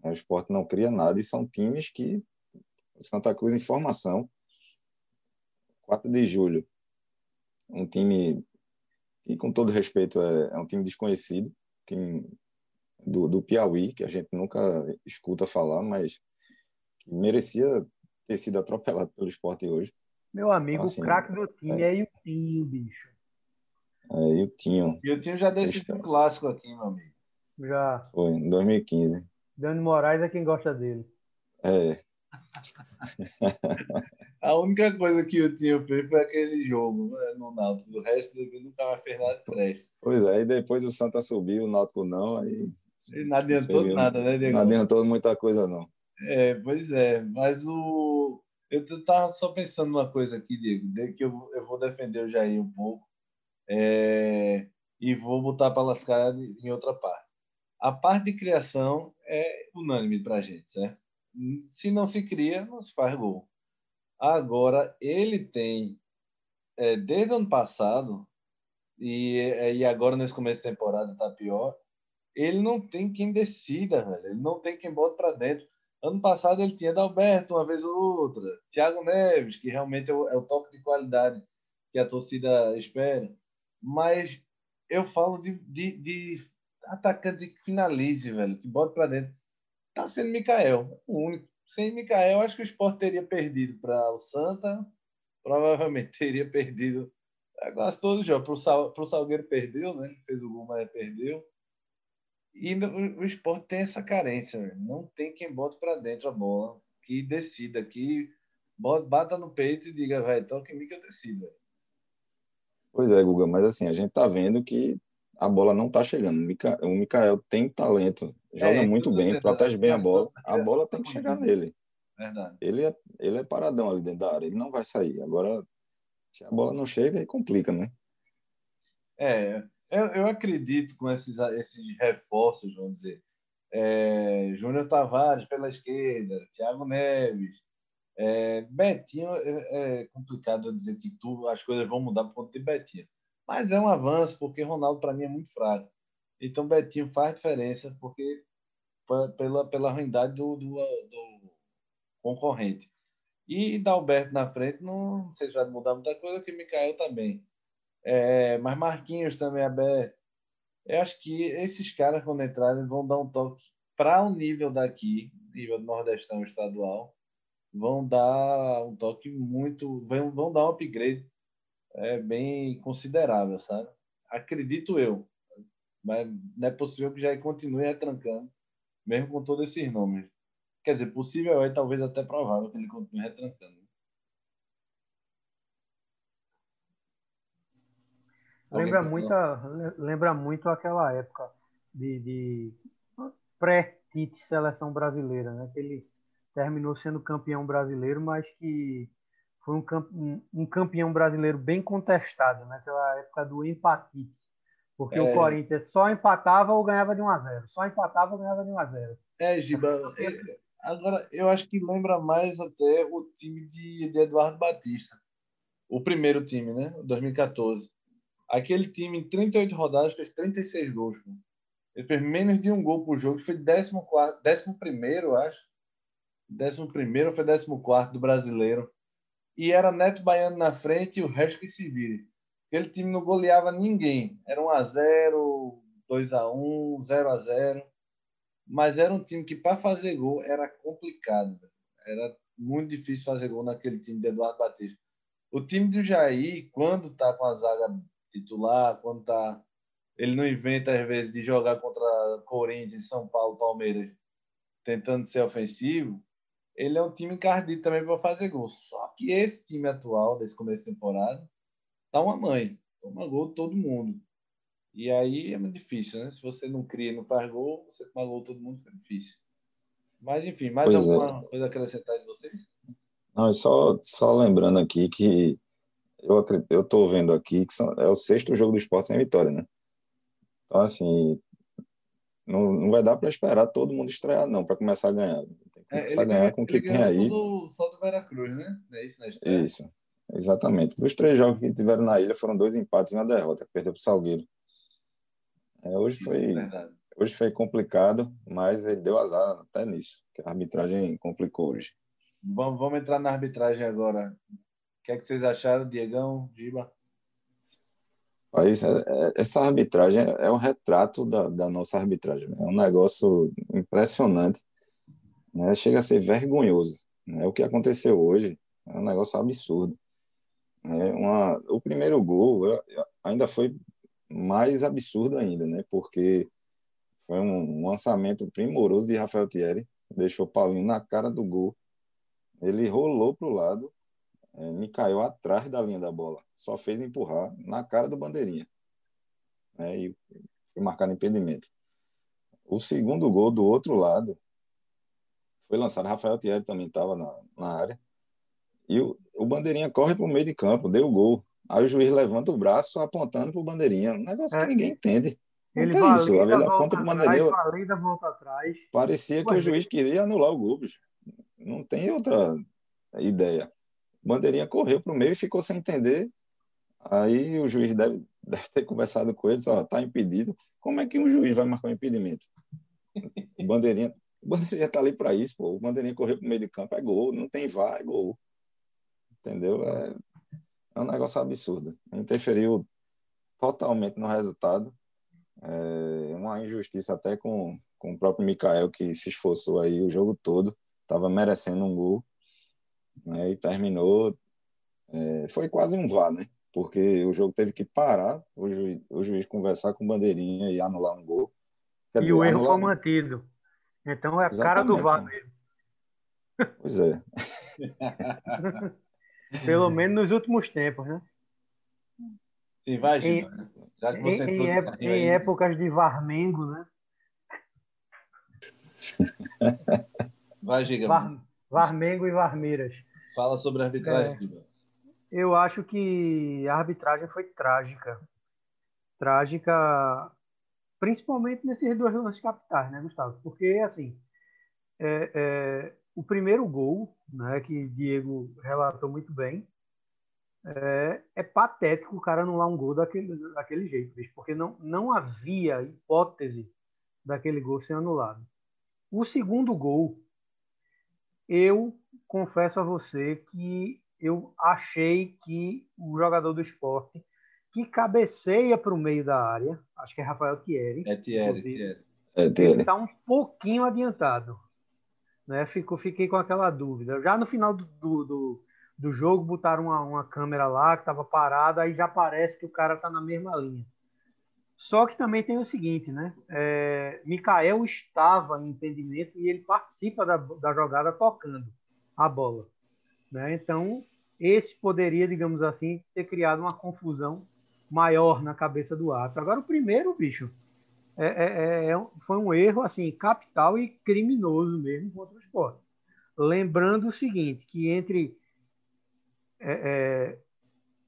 O esporte não cria nada e são times que Santa Cruz em formação 4 de julho, um time que, com todo respeito, é, é um time desconhecido, time do, do Piauí, que a gente nunca escuta falar, mas que merecia ter sido atropelado pelo esporte hoje. Meu amigo, então, assim, o craque do time é, é Tinho, bicho. É, Tinho. E o Tinho já decidiu um clássico aqui, meu amigo. Já. Foi, em 2015. Dani Moraes é quem gosta dele. É. A única coisa que o Tinho fez foi aquele jogo né, no Náutico. O resto ele nunca mais fez nada presta. Pois é, e depois o Santa subiu, o Náutico não, aí. E não adiantou nada, né, Diego? Não adiantou muita coisa, não. É, pois é, mas o. Eu estava só pensando uma coisa aqui, Diego, que eu, eu vou defender o Jair um pouco é, e vou botar para lascar em outra parte. A parte de criação é unânime para a gente, certo? Se não se cria, não se faz gol. Agora, ele tem, é, desde o ano passado, e, é, e agora nesse começo da temporada está pior, ele não tem quem decida, velho. Ele não tem quem bota para dentro. Ano passado ele tinha Dalberto uma vez ou outra, Thiago Neves, que realmente é o, é o toque de qualidade que a torcida espera. Mas eu falo de, de, de atacante que finalize, velho, que bota para dentro. Tá sendo Mikael, o único sem Mikael, acho que o Sport teria perdido para o Santa, provavelmente teria perdido quase todo o jogo. Para o Salgueiro perdeu, né? Ele fez o gol, mas perdeu. E no, o esporte tem essa carência, não tem quem bote para dentro a bola, que decida, que bata no peito e diga, velho, toca em mim que eu decido. Véio. Pois é, Guga, mas assim, a gente tá vendo que a bola não tá chegando. O Mikael tem talento, joga é, muito bem, protege bem a bola. A bola tem que chegar nele. Verdade. Ele é, ele é paradão ali dentro da área, ele não vai sair. Agora, se a bola não chega, aí complica, né? É, eu, eu acredito com esses, esses reforços, vamos dizer. É, Júnior Tavares pela esquerda, Thiago Neves, é, Betinho é, é, complicado dizer que tu, as coisas vão mudar por conta de Betinho. Mas é um avanço, porque Ronaldo, para mim, é muito fraco. Então, Betinho faz diferença, porque pela, pela ruindade do, do, do concorrente. E Dalberto na frente, não, não sei se vai mudar muita coisa, que Mikael também. É, mas Marquinhos também aberto. Eu acho que esses caras, quando entrarem, vão dar um toque para o nível daqui, nível do Nordestão estadual, vão dar um toque muito. vão, vão dar um upgrade é, bem considerável, sabe? Acredito eu. Mas não é possível que já continue retrancando, mesmo com todos esses nomes. Quer dizer, possível é, talvez até provável que ele continue retrancando. Lembra muito, lembra muito aquela época de, de pré-Tite seleção brasileira, né? Que ele terminou sendo campeão brasileiro, mas que foi um, um campeão brasileiro bem contestado naquela época do empatite. Porque é. o Corinthians só empatava ou ganhava de 1 a 0 Só empatava ou ganhava de 1 a 0 É, Giba. Agora, eu acho que lembra mais até o time de, de Eduardo Batista. O primeiro time, né? 2014. Aquele time, em 38 rodadas, fez 36 gols. Ele fez menos de um gol por jogo. Foi 14, 11, acho. 11 foi 14 do brasileiro. E era Neto Baiano na frente e o resto que se vire. Aquele time não goleava ninguém. Era 1x0, 2x1, 0x0. Mas era um time que, para fazer gol, era complicado. Era muito difícil fazer gol naquele time de Eduardo Batista. O time do Jair, quando está com a zaga titular, quando tá. Ele não inventa, às vezes, de jogar contra Corinthians, São Paulo, Palmeiras, tentando ser ofensivo. Ele é um time encardido também para fazer gol. Só que esse time atual, desse começo de temporada, tá uma mãe. Toma gol todo mundo. E aí é muito difícil, né? Se você não cria e não faz gol, você toma gol todo mundo, fica difícil. Mas, enfim, mais pois alguma é. coisa a acrescentar de vocês? Não, só, só lembrando aqui que eu eu estou vendo aqui que são, é o sexto jogo do esporte sem vitória, né? Então, assim, não, não vai dar para esperar todo mundo estrear, não, para começar a ganhar. Tem que é, começar é, a ganhar com o que tem aí. Só do Veracruz, né? É isso, né? Isso, exatamente. Dos três jogos que tiveram na ilha, foram dois empates e uma derrota, perdeu para o Salgueiro. É, hoje foi. Verdade. Hoje foi complicado, mas ele deu azar até nisso, que a arbitragem complicou hoje. Vamos, vamos entrar na arbitragem agora que é que vocês acharam, Diegão, Giba? Mas, é, é, essa arbitragem é um retrato da, da nossa arbitragem. Né? É um negócio impressionante. Né? Chega a ser vergonhoso. Né? O que aconteceu hoje é um negócio absurdo. É uma, o primeiro gol ainda foi mais absurdo ainda, né? porque foi um lançamento primoroso de Rafael Thierry, deixou o Paulinho na cara do gol. Ele rolou para o lado, é, me caiu atrás da linha da bola. Só fez empurrar na cara do bandeirinha. É, e foi marcado impedimento. O segundo gol do outro lado foi lançado. Rafael Thierry também estava na, na área. E o, o bandeirinha corre para o meio de campo, deu o gol. Aí o juiz levanta o braço apontando para o bandeirinha. Um negócio é. que ninguém entende. Ele é isso? Ele aponta para o bandeirinha. volta atrás. Parecia que o juiz queria anular o gol. Bicho. Não tem outra ideia. Bandeirinha correu para o meio e ficou sem entender. Aí o juiz deve, deve ter conversado com ele, só está impedido. Como é que um juiz vai marcar um impedimento? Bandeirinha, Bandeirinha está ali para isso, pô. O Bandeirinha correu para o meio de campo, é gol, não tem vá, é gol. Entendeu? É, é um negócio absurdo. Interferiu totalmente no resultado. É uma injustiça até com, com o próprio Mikael, que se esforçou aí o jogo todo, estava merecendo um gol né, e terminou. É, foi quase um vá, né? Porque o jogo teve que parar, o juiz, o juiz conversar com o Bandeirinha e anular um gol, Quer e dizer, o erro foi mantido. Então é a Exatamente. cara do VAR mesmo. Pois é. Pelo menos nos últimos tempos, né? Sim, vai, Gil. Já que você em, em, em épocas de Varmengo, né? Vai, Giga. Var, Varmengo e Varmeiras. Fala sobre a arbitragem, é, Eu acho que a arbitragem foi trágica. Trágica, principalmente nesses dois lances capitais, né, Gustavo? Porque, assim, é, é, o primeiro gol, né, que Diego relatou muito bem, é, é, patético o cara anular um gol daquele, daquele jeito, porque não, não havia hipótese daquele gol ser anulado. O segundo gol, eu confesso a você que eu achei que o jogador do esporte que cabeceia para o meio da área, acho que é Rafael Thierry. É Thierry, Thierry. É, Thierry. Está um pouquinho adiantado. Né? Fico, fiquei com aquela dúvida. Já no final do, do, do, do jogo, botaram uma, uma câmera lá que estava parada, aí já parece que o cara está na mesma linha. Só que também tem o seguinte, né? É, Mikael estava em entendimento e ele participa da, da jogada tocando a bola. Né? Então, esse poderia, digamos assim, ter criado uma confusão maior na cabeça do ato. Agora, o primeiro, bicho, é, é, é, foi um erro assim capital e criminoso mesmo contra o esporte. Lembrando o seguinte, que entre é, é,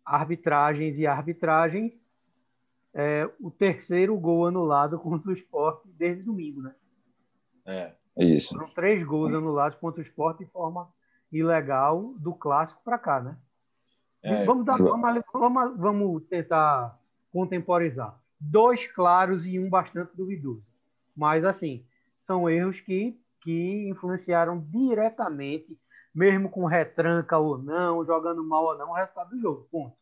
arbitragens e arbitragens, é, o terceiro gol anulado contra o esporte desde domingo, né? É. Isso. Foram três gols anulados contra o esporte de forma ilegal do clássico para cá, né? É. Vamos, dar, vamos, vamos, vamos tentar contemporizar. Dois claros e um bastante duvidoso. Mas, assim, são erros que, que influenciaram diretamente, mesmo com retranca ou não, jogando mal ou não, o resultado do jogo. Ponto.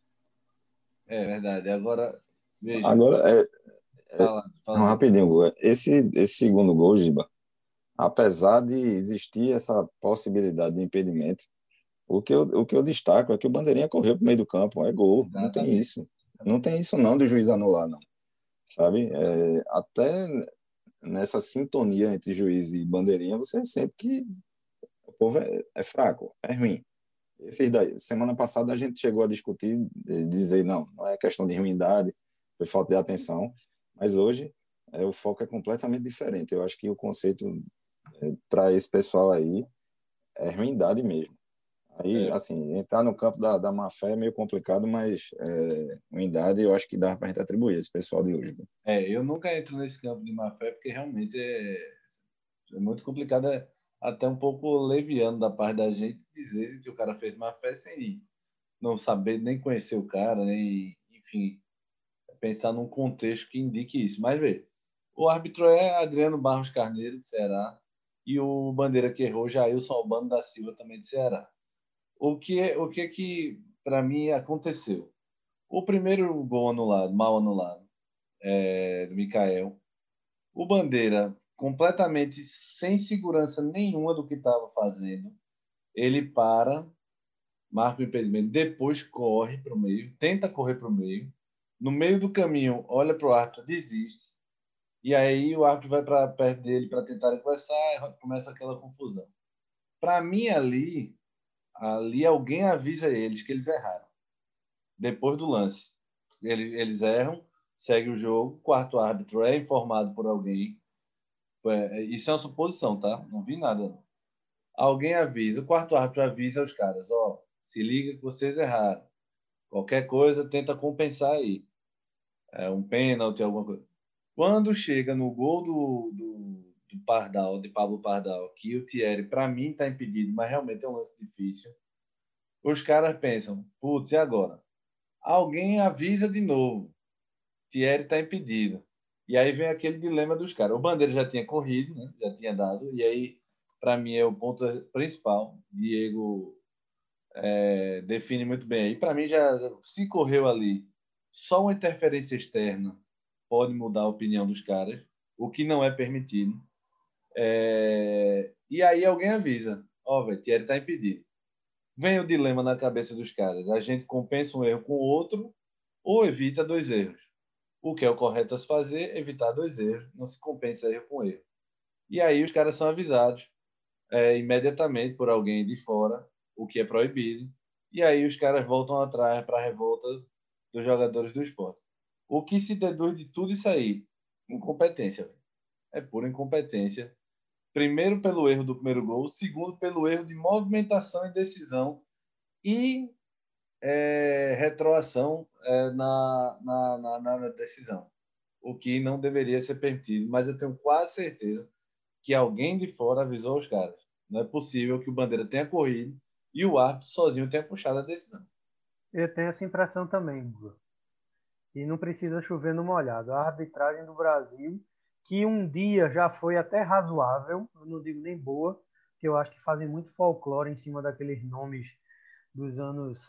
É verdade. Agora, Veja. Agora, é, é, fala, fala. Não, rapidinho, esse, esse segundo gol, Giba, apesar de existir essa possibilidade de impedimento, o que eu, o que eu destaco é que o Bandeirinha correu para o meio do campo, é gol, não tem isso. Não tem isso não de juiz anular, não. Sabe? É, até nessa sintonia entre juiz e bandeirinha, você sente que o povo é, é fraco, é ruim. Esses daí, semana passada a gente chegou a discutir, dizer, não, não é questão de ruindade, foi falta de atenção. Mas hoje é, o foco é completamente diferente. Eu acho que o conceito é, para esse pessoal aí é ruindade mesmo. Aí, é. assim, entrar no campo da, da má fé é meio complicado, mas é, ruindade eu acho que dá para a gente atribuir esse pessoal de hoje. É, eu nunca entro nesse campo de má fé porque realmente é, é muito complicado, é até um pouco leviano da parte da gente dizer que o cara fez má fé sem não saber nem conhecer o cara, nem, enfim, pensar num contexto que indique isso. Mas vê, o árbitro é Adriano Barros Carneiro, de Ceará, e o bandeira que errou, Jailson Albano da Silva, também de Ceará. O que é, o que, é que para mim, aconteceu? O primeiro gol anulado, mal anulado, é, do Mikael. O Bandeira, completamente sem segurança nenhuma do que estava fazendo, ele para, marca o impedimento, depois corre para o meio, tenta correr para o meio, no meio do caminho, olha para o árbitro, desiste. E aí o árbitro vai para perto dele para tentar conversar começa aquela confusão. Para mim, ali, ali alguém avisa eles que eles erraram. Depois do lance. Eles, eles erram, segue o jogo, quarto árbitro é informado por alguém. É, isso é uma suposição, tá? Não vi nada. Alguém avisa, o quarto árbitro avisa os caras, ó, oh, se liga que vocês erraram. Qualquer coisa, tenta compensar aí é, um pênalti, alguma coisa. Quando chega no gol do, do, do Pardal, de Pablo Pardal, que o Thierry, para mim, está impedido, mas realmente é um lance difícil, os caras pensam, putz, e agora? Alguém avisa de novo. Thierry está impedido. E aí vem aquele dilema dos caras. O Bandeira já tinha corrido, né? já tinha dado, e aí, para mim, é o ponto principal. Diego é, define muito bem. E para mim, já se correu ali só uma interferência externa pode mudar a opinião dos caras, o que não é permitido. É... E aí alguém avisa: Ó, oh, velho, Thierry está impedido. Vem o dilema na cabeça dos caras: a gente compensa um erro com o outro ou evita dois erros. O que é o correto a se fazer? Evitar dois erros, não se compensa erro com erro. E aí os caras são avisados é, imediatamente por alguém de fora, o que é proibido, e aí os caras voltam atrás para a revolta dos jogadores do esporte. O que se deduz de tudo isso aí? Incompetência. É pura incompetência. Primeiro, pelo erro do primeiro gol. Segundo, pelo erro de movimentação e decisão. E é, retroação é, na, na, na, na decisão. O que não deveria ser permitido. Mas eu tenho quase certeza que alguém de fora avisou os caras. Não é possível que o Bandeira tenha corrido e o árbitro sozinho tenha puxado a decisão. Eu tenho essa impressão também. E não precisa chover no molhado. A arbitragem do Brasil, que um dia já foi até razoável, eu não digo nem boa, que eu acho que fazem muito folclore em cima daqueles nomes dos anos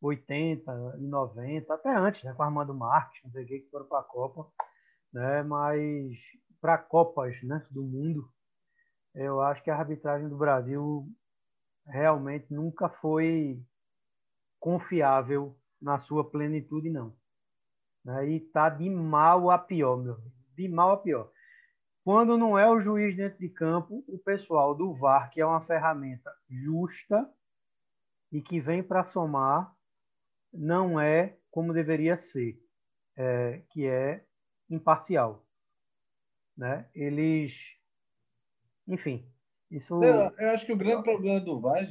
80 e 90, até antes, né, com Armando Marques, não sei o que, que foram para a Copa, né, mas para Copas né, do mundo, eu acho que a arbitragem do Brasil realmente nunca foi confiável na sua plenitude, não. Né? E tá de mal a pior, meu De mal a pior. Quando não é o juiz dentro de campo, o pessoal do VAR, que é uma ferramenta justa e que vem para somar, não é como deveria ser, é, que é imparcial. Né? Eles, enfim, isso. Eu, eu acho que o grande problema do VAR,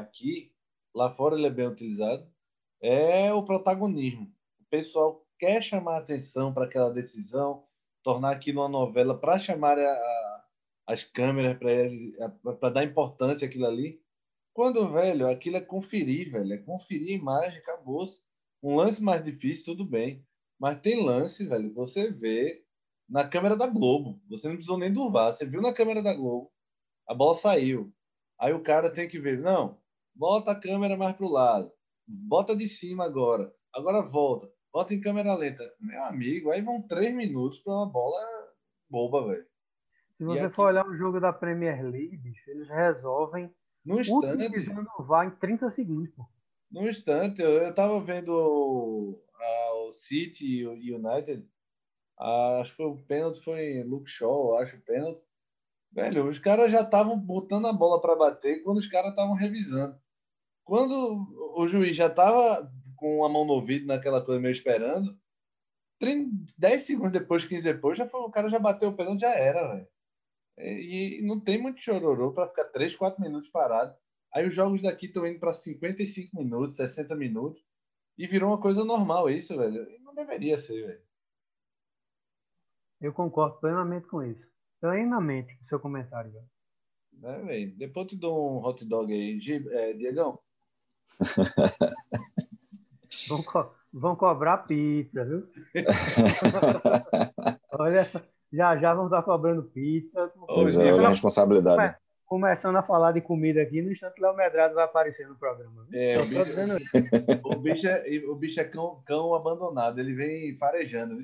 aqui, lá fora ele é bem utilizado, é o protagonismo. O pessoal quer chamar atenção para aquela decisão, tornar aquilo uma novela para chamar a, a, as câmeras para dar importância àquilo ali. Quando, velho, aquilo é conferir, velho, é conferir a imagem, acabou. -se. Um lance mais difícil, tudo bem. Mas tem lance, velho, você vê na câmera da Globo. Você não precisou nem do VAR. Você viu na câmera da Globo, a bola saiu. Aí o cara tem que ver, não, bota a câmera mais pro lado. Bota de cima agora. Agora volta. Bota em câmera lenta. Meu amigo, aí vão três minutos para uma bola boba, velho. Se você aqui... for olhar o jogo da Premier League, bicho, eles resolvem no instante. Vai em 30 segundos, pô. No instante, eu, eu tava vendo o, o City e o United. acho que foi o pênalti, foi Luke Shaw, acho o pênalti. Velho, os caras já estavam botando a bola para bater quando os caras estavam revisando. Quando o juiz já estava com a mão no ouvido, naquela coisa meio esperando, 10 segundos depois, 15 depois, já foi, o cara já bateu o pênalti, já era, velho. E, e, não tem muito chororô para ficar 3, 4 minutos parado. Aí os jogos daqui estão indo para 55 minutos, 60 minutos. E virou uma coisa normal isso, velho. E não deveria ser, velho. Eu concordo plenamente com isso. Plenamente com o seu comentário, velho. É. Depois eu te dou um hot dog aí. É, Diegão? vão, co vão cobrar pizza, viu? Olha, já já vão estar cobrando pizza. Pois é, olha a responsabilidade. Né? Começando a falar de comida aqui, no instante Léo Medrado vai aparecer no programa. Viu? É, o bicho, o bicho, é, o bicho é cão, cão abandonado, ele vem farejando.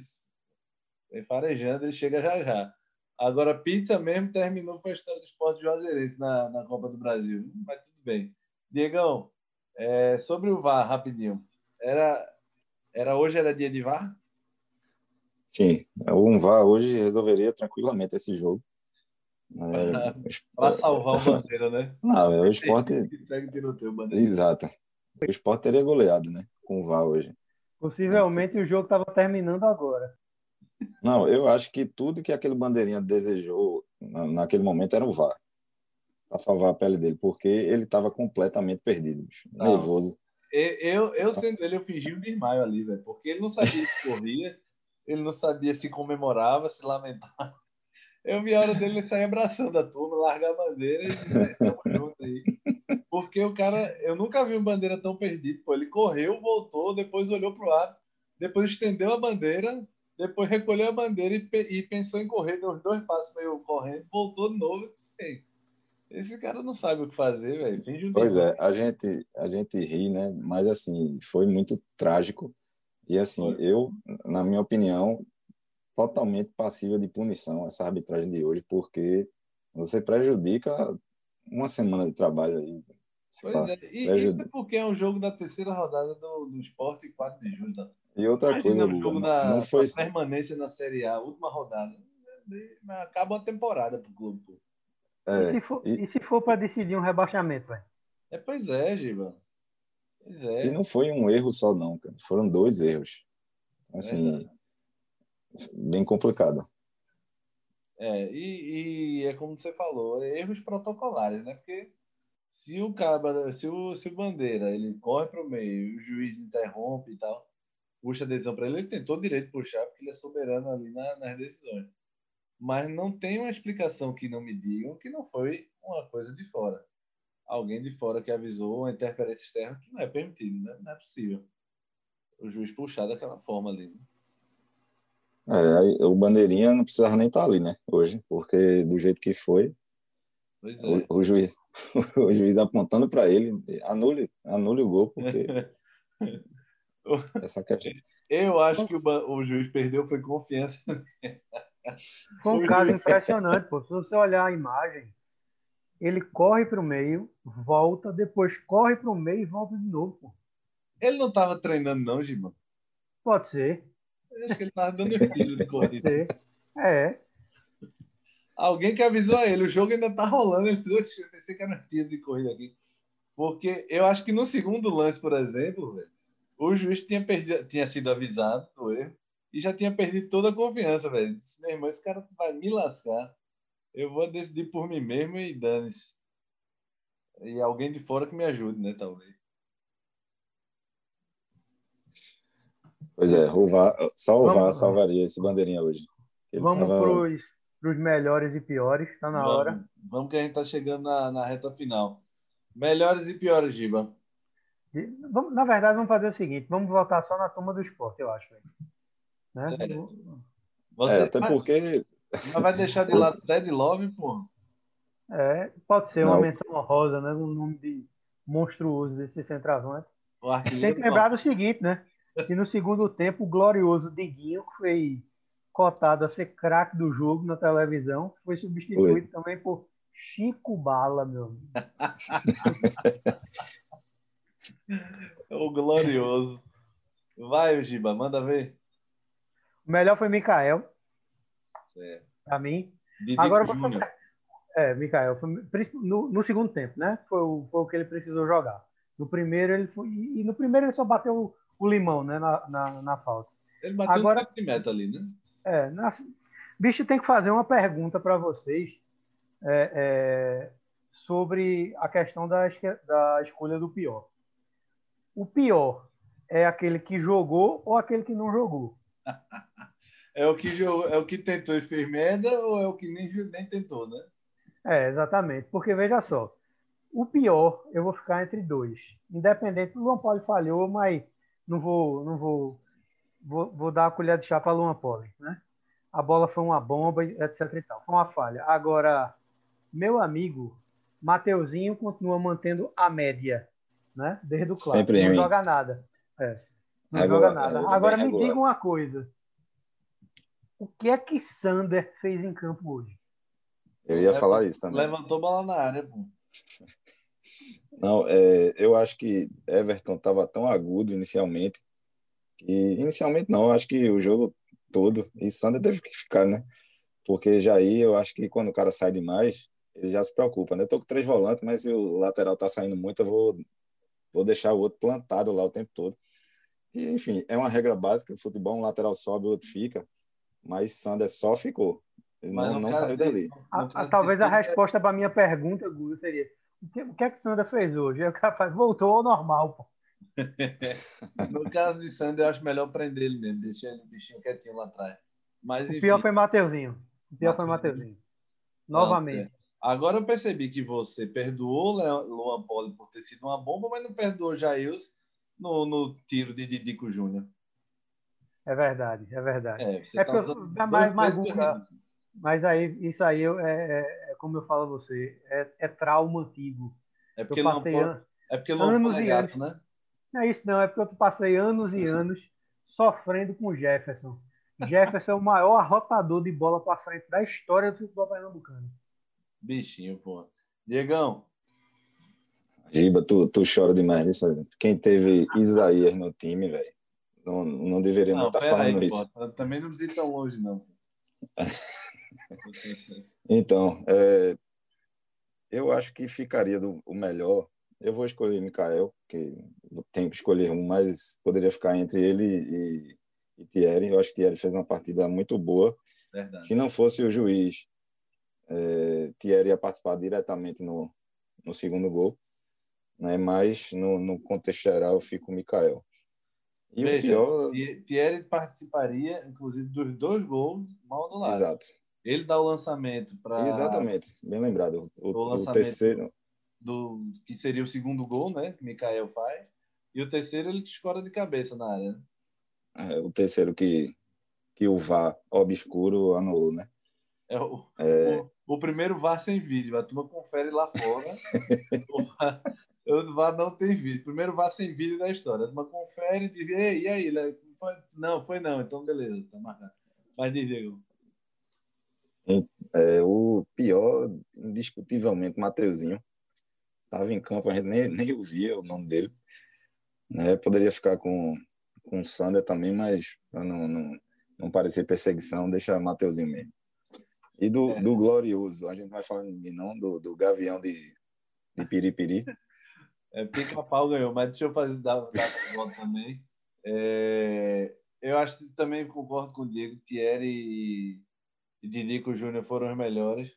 Vem farejando, ele chega já já. Agora, pizza mesmo terminou com a história do esporte juazeirense na, na Copa do Brasil. Mas tudo bem. Diegão, é, sobre o VAR, rapidinho. Era, era hoje era dia de VAR? Sim, um VAR hoje resolveria tranquilamente esse jogo. É, Para salvar o bandeira, né? Não, é o esporte. Exato. O esporte teria goleado, né? Com o VAR hoje. Possivelmente o jogo estava terminando agora. Não, eu acho que tudo que aquele bandeirinha desejou naquele momento era o VAR para salvar a pele dele, porque ele estava completamente perdido, bicho, nervoso. Eu, eu sendo ele, eu fingi um desmaio ali, velho, porque ele não sabia se corria, ele não sabia se comemorava, se lamentava. Eu vi a hora dele sair abraçando a turma, largar a bandeira e junto aí. Porque o cara, eu nunca vi um bandeira tão perdido. Pô, ele correu, voltou, depois olhou pro lado, depois estendeu a bandeira, depois recolheu a bandeira e, e pensou em correr, deu os dois passos meio correndo, voltou de novo. Disse, esse cara não sabe o que fazer, velho. pois é, a gente, a gente ri, né? Mas assim, foi muito trágico. E assim, eu, na minha opinião, totalmente passível de punição essa arbitragem de hoje, porque você prejudica uma semana de trabalho aí. Pois é, e, isso é porque é um jogo da terceira rodada do, do Esporte 4 de julho. Né? E outra Imagina coisa, um jogo da, não foi... permanência na Série A, última rodada. Acaba a temporada pro clube. É, e se for, e... for para decidir um rebaixamento, velho? É, pois é, Giba. Pois é. E não foi um erro só, não, cara. Foram dois erros. Assim, é bem complicado. É, e, e, é como você falou, erros protocolares, né? Porque se o cabra, se o, se o bandeira ele corre para o meio, o juiz interrompe e tal, puxa a decisão para ele, ele tem todo o direito de puxar, porque ele é soberano ali na, nas decisões. Mas não tem uma explicação que não me digam que não foi uma coisa de fora. Alguém de fora que avisou uma interferência externa que não é permitido, né? Não é possível. O juiz puxar daquela forma ali. Né? É, o Bandeirinha não precisava nem estar tá ali, né? Hoje, porque do jeito que foi, é. o, o, juiz, o juiz apontando para ele, anule, anule o gol, porque essa questão. Eu acho que o, o juiz perdeu foi confiança. Foi um caso impressionante, pô. Se você olhar a imagem, ele corre para o meio, volta, depois corre para o meio e volta de novo, pô. Ele não estava treinando, não, Gima? Pode ser. Eu acho que ele estava dando tiro de corrida. É. Alguém que avisou a ele, o jogo ainda está rolando. Ele falou, eu pensei que era um tiro de corrida aqui. Porque eu acho que no segundo lance, por exemplo, velho, o juiz tinha, perdido, tinha sido avisado do erro e já tinha perdido toda a confiança, velho. Disse, meu irmão, esse cara vai me lascar. Eu vou decidir por mim mesmo e dane-se. E alguém de fora que me ajude, né, talvez. Pois é, rouvar, salvar, vamos, salvaria esse bandeirinha hoje. Ele vamos tava... para os melhores e piores, está na vamos, hora. Vamos que a gente está chegando na, na reta final. Melhores e piores, Giba. Na verdade, vamos fazer o seguinte: vamos voltar só na turma do esporte, eu acho. Né? Você, é, até mas, porque. Mas vai deixar de lado Ted Love, pô. É, pode ser uma menção honrosa, né? Um nome de monstruoso desse centroavante. Tem que lembrar do seguinte, né? E no segundo tempo, o glorioso Diguinho, que foi cotado a ser craque do jogo na televisão, foi substituído também por Chico Bala, meu o glorioso. Vai, Giba, manda ver. O melhor foi Mikael. É. Pra mim. Didi Agora vou É, Mikael. Foi, no, no, segundo tempo, né? Foi o, foi o que ele precisou jogar. No primeiro ele foi. E no primeiro ele só bateu o limão, né, na, na, na falta. Ele bateu Agora, um meta ali, né? É, na, bicho, tem que fazer uma pergunta para vocês é, é, sobre a questão da, da escolha do pior. O pior é aquele que jogou ou aquele que não jogou? é o que jogou, é o que tentou e fez merda ou é o que nem, nem tentou, né? É, exatamente. Porque veja só, o pior eu vou ficar entre dois. Independente, o Luan Paulo falhou, mas não vou, não vou, vou, vou dar a colher de chá para Luan Poli, né? A bola foi uma bomba, etc e tal. Foi uma falha. Agora, meu amigo, Mateuzinho continua mantendo a média, né? Desde o clássico. Sempre não joga nada. É, não agora, joga nada. Agora me diga uma coisa. O que é que Sander fez em campo hoje? Eu ia falar isso também. Levantou bola na área, pô. Não, é, eu acho que Everton estava tão agudo inicialmente que inicialmente não, acho que o jogo todo e Sander teve que ficar, né? Porque Jair, eu acho que quando o cara sai demais, ele já se preocupa, né? Eu tô com três volantes, mas se o lateral tá saindo muito, eu vou vou deixar o outro plantado lá o tempo todo. E, enfim, é uma regra básica futebol, um lateral sobe, o outro fica, mas Sander só ficou. Ele não, não saiu dali. A, a, talvez a resposta para a minha pergunta, Guga, seria o que, o que é que Sander fez hoje? O cara voltou ao normal, pô. no caso de Sander, eu acho melhor prender ele mesmo, deixar ele bichinho quietinho lá atrás. Mas, enfim, o pior foi Mateuzinho. O pior foi Mateuzinho. Novamente. É. Agora eu percebi que você perdoou Luan Poli por ter sido uma bomba, mas não perdoou Jails no, no tiro de Didico Júnior. É verdade, é verdade. É, você é tá eu, mais, mais mas aí, isso aí é, é, é, como eu falo a você, é, é trauma antigo. É porque eu passei não, an... é porque não anos e gato, anos, né? Não é isso, não. É porque eu passei anos e anos sofrendo com Jefferson. Jefferson é o maior arrotador de bola para frente da história do futebol pernambucano. Bichinho, pô. Diegão. Giba, tu, tu chora demais nisso. Quem teve Isaías no time, velho, não, não deveria não, estar tá falando aí, isso. Pô, também não precisa ir tão longe, não. então, é, eu acho que ficaria do, o melhor. Eu vou escolher Mikael, que tenho que escolher um, mas poderia ficar entre ele e, e Thierry. Eu acho que Thierry fez uma partida muito boa. Verdade. Se não fosse o juiz, é, Thierry ia participar diretamente no, no segundo gol. Né? Mas no, no contexto geral, eu fico com o Mikael. E Veja, o pior... Thierry participaria, inclusive, dos dois gols mal do lado. Exato. Ele dá o lançamento para. Exatamente, bem lembrado. O, o, o terceiro. Do, que seria o segundo gol, né? Que Mikael faz. E o terceiro ele escora de cabeça na área. Né? É, o terceiro que, que o VAR obscuro anulou, né? É o, é... o, o primeiro VAR sem vídeo. A turma confere lá fora. o VAR não tem vídeo. Primeiro VAR sem vídeo da história. Turma confere e diz: e aí? Foi? Não, foi não. Então, beleza, tá marcado. Mas diz, Diego. É, o pior, indiscutivelmente, Mateuzinho. Estava em campo, a gente nem, nem ouvia o nome dele. Né? Poderia ficar com, com o Sander também, mas para não, não, não parecer perseguição, deixa Mateuzinho mesmo. E do, é. do glorioso, a gente vai falar ninguém não, do, do Gavião de, de Piripiri. É, Pica-Pau ganhou, mas deixa eu fazer dar, dar volta também. É, eu acho que também concordo com o Diego, Thierry e Dinico Júnior foram os melhores,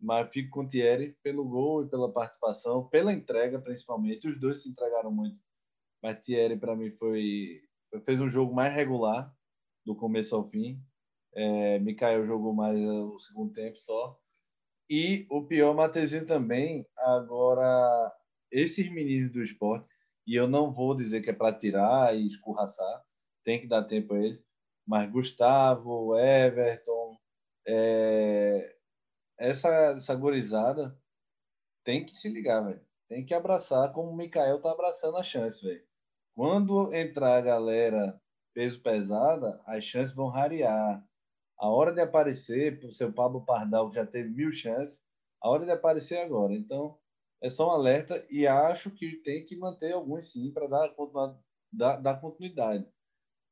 mas fico com o Thierry pelo gol e pela participação, pela entrega principalmente. Os dois se entregaram muito, mas Thierry para mim foi fez um jogo mais regular do começo ao fim. É, Mikael jogou mais é, o segundo tempo só. E o pior, Mateuzinho também. Agora, esses meninos do esporte, e eu não vou dizer que é para tirar e escorraçar, tem que dar tempo a ele. Mas Gustavo, Everton, é, essa, essa gorizada tem que se ligar, velho. Tem que abraçar como o Mikael tá abraçando a chance, velho. Quando entrar a galera peso pesada, as chances vão rarear. A hora de aparecer, o seu Pablo Pardal, que já teve mil chances, a hora de aparecer agora. Então, é só um alerta e acho que tem que manter alguns sim para dar, dar, dar continuidade.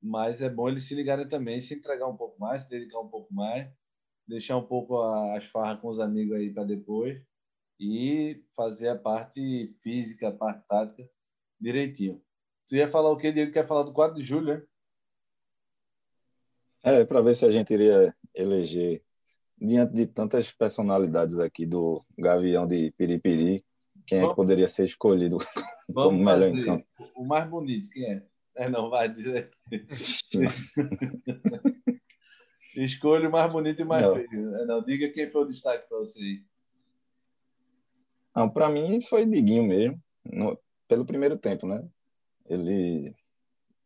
Mas é bom eles se ligarem também, se entregar um pouco mais, se dedicar um pouco mais deixar um pouco as farras com os amigos aí para depois e fazer a parte física, a parte tática direitinho. Tu ia falar o que, Diego? Quer falar do 4 de julho, né? É, para ver se a gente iria eleger, diante de tantas personalidades aqui do Gavião de Piripiri, quem Vamos... é que poderia ser escolhido como melhor em campo? O mais bonito, quem é? É, não, vai dizer. Escolha o mais bonito e mais não. feio. É, não, diga quem foi o destaque para você aí. Não, para mim foi Diguinho mesmo, no, pelo primeiro tempo, né? Ele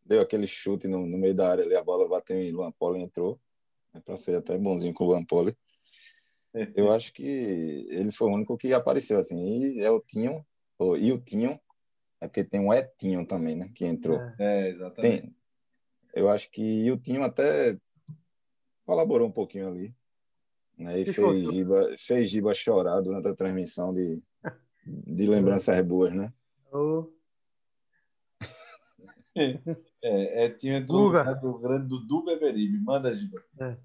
deu aquele chute no, no meio da área ali, a bola bateu em Luan Poli e entrou. É para ser até bonzinho com o Luan Poli. Eu acho que ele foi o único que apareceu assim. E é o Tinho, e o Tinho, é porque tem um Etinho também, né? Que entrou. É, exatamente. Tem, eu acho que o Tinho até colaborou um pouquinho ali. Né? E fez Giba, fez Giba chorar durante a transmissão de, de lembranças boas, né? Oh. É, é, tinha do, né, do grande Dudu Beberibe. Manda, Giba. É.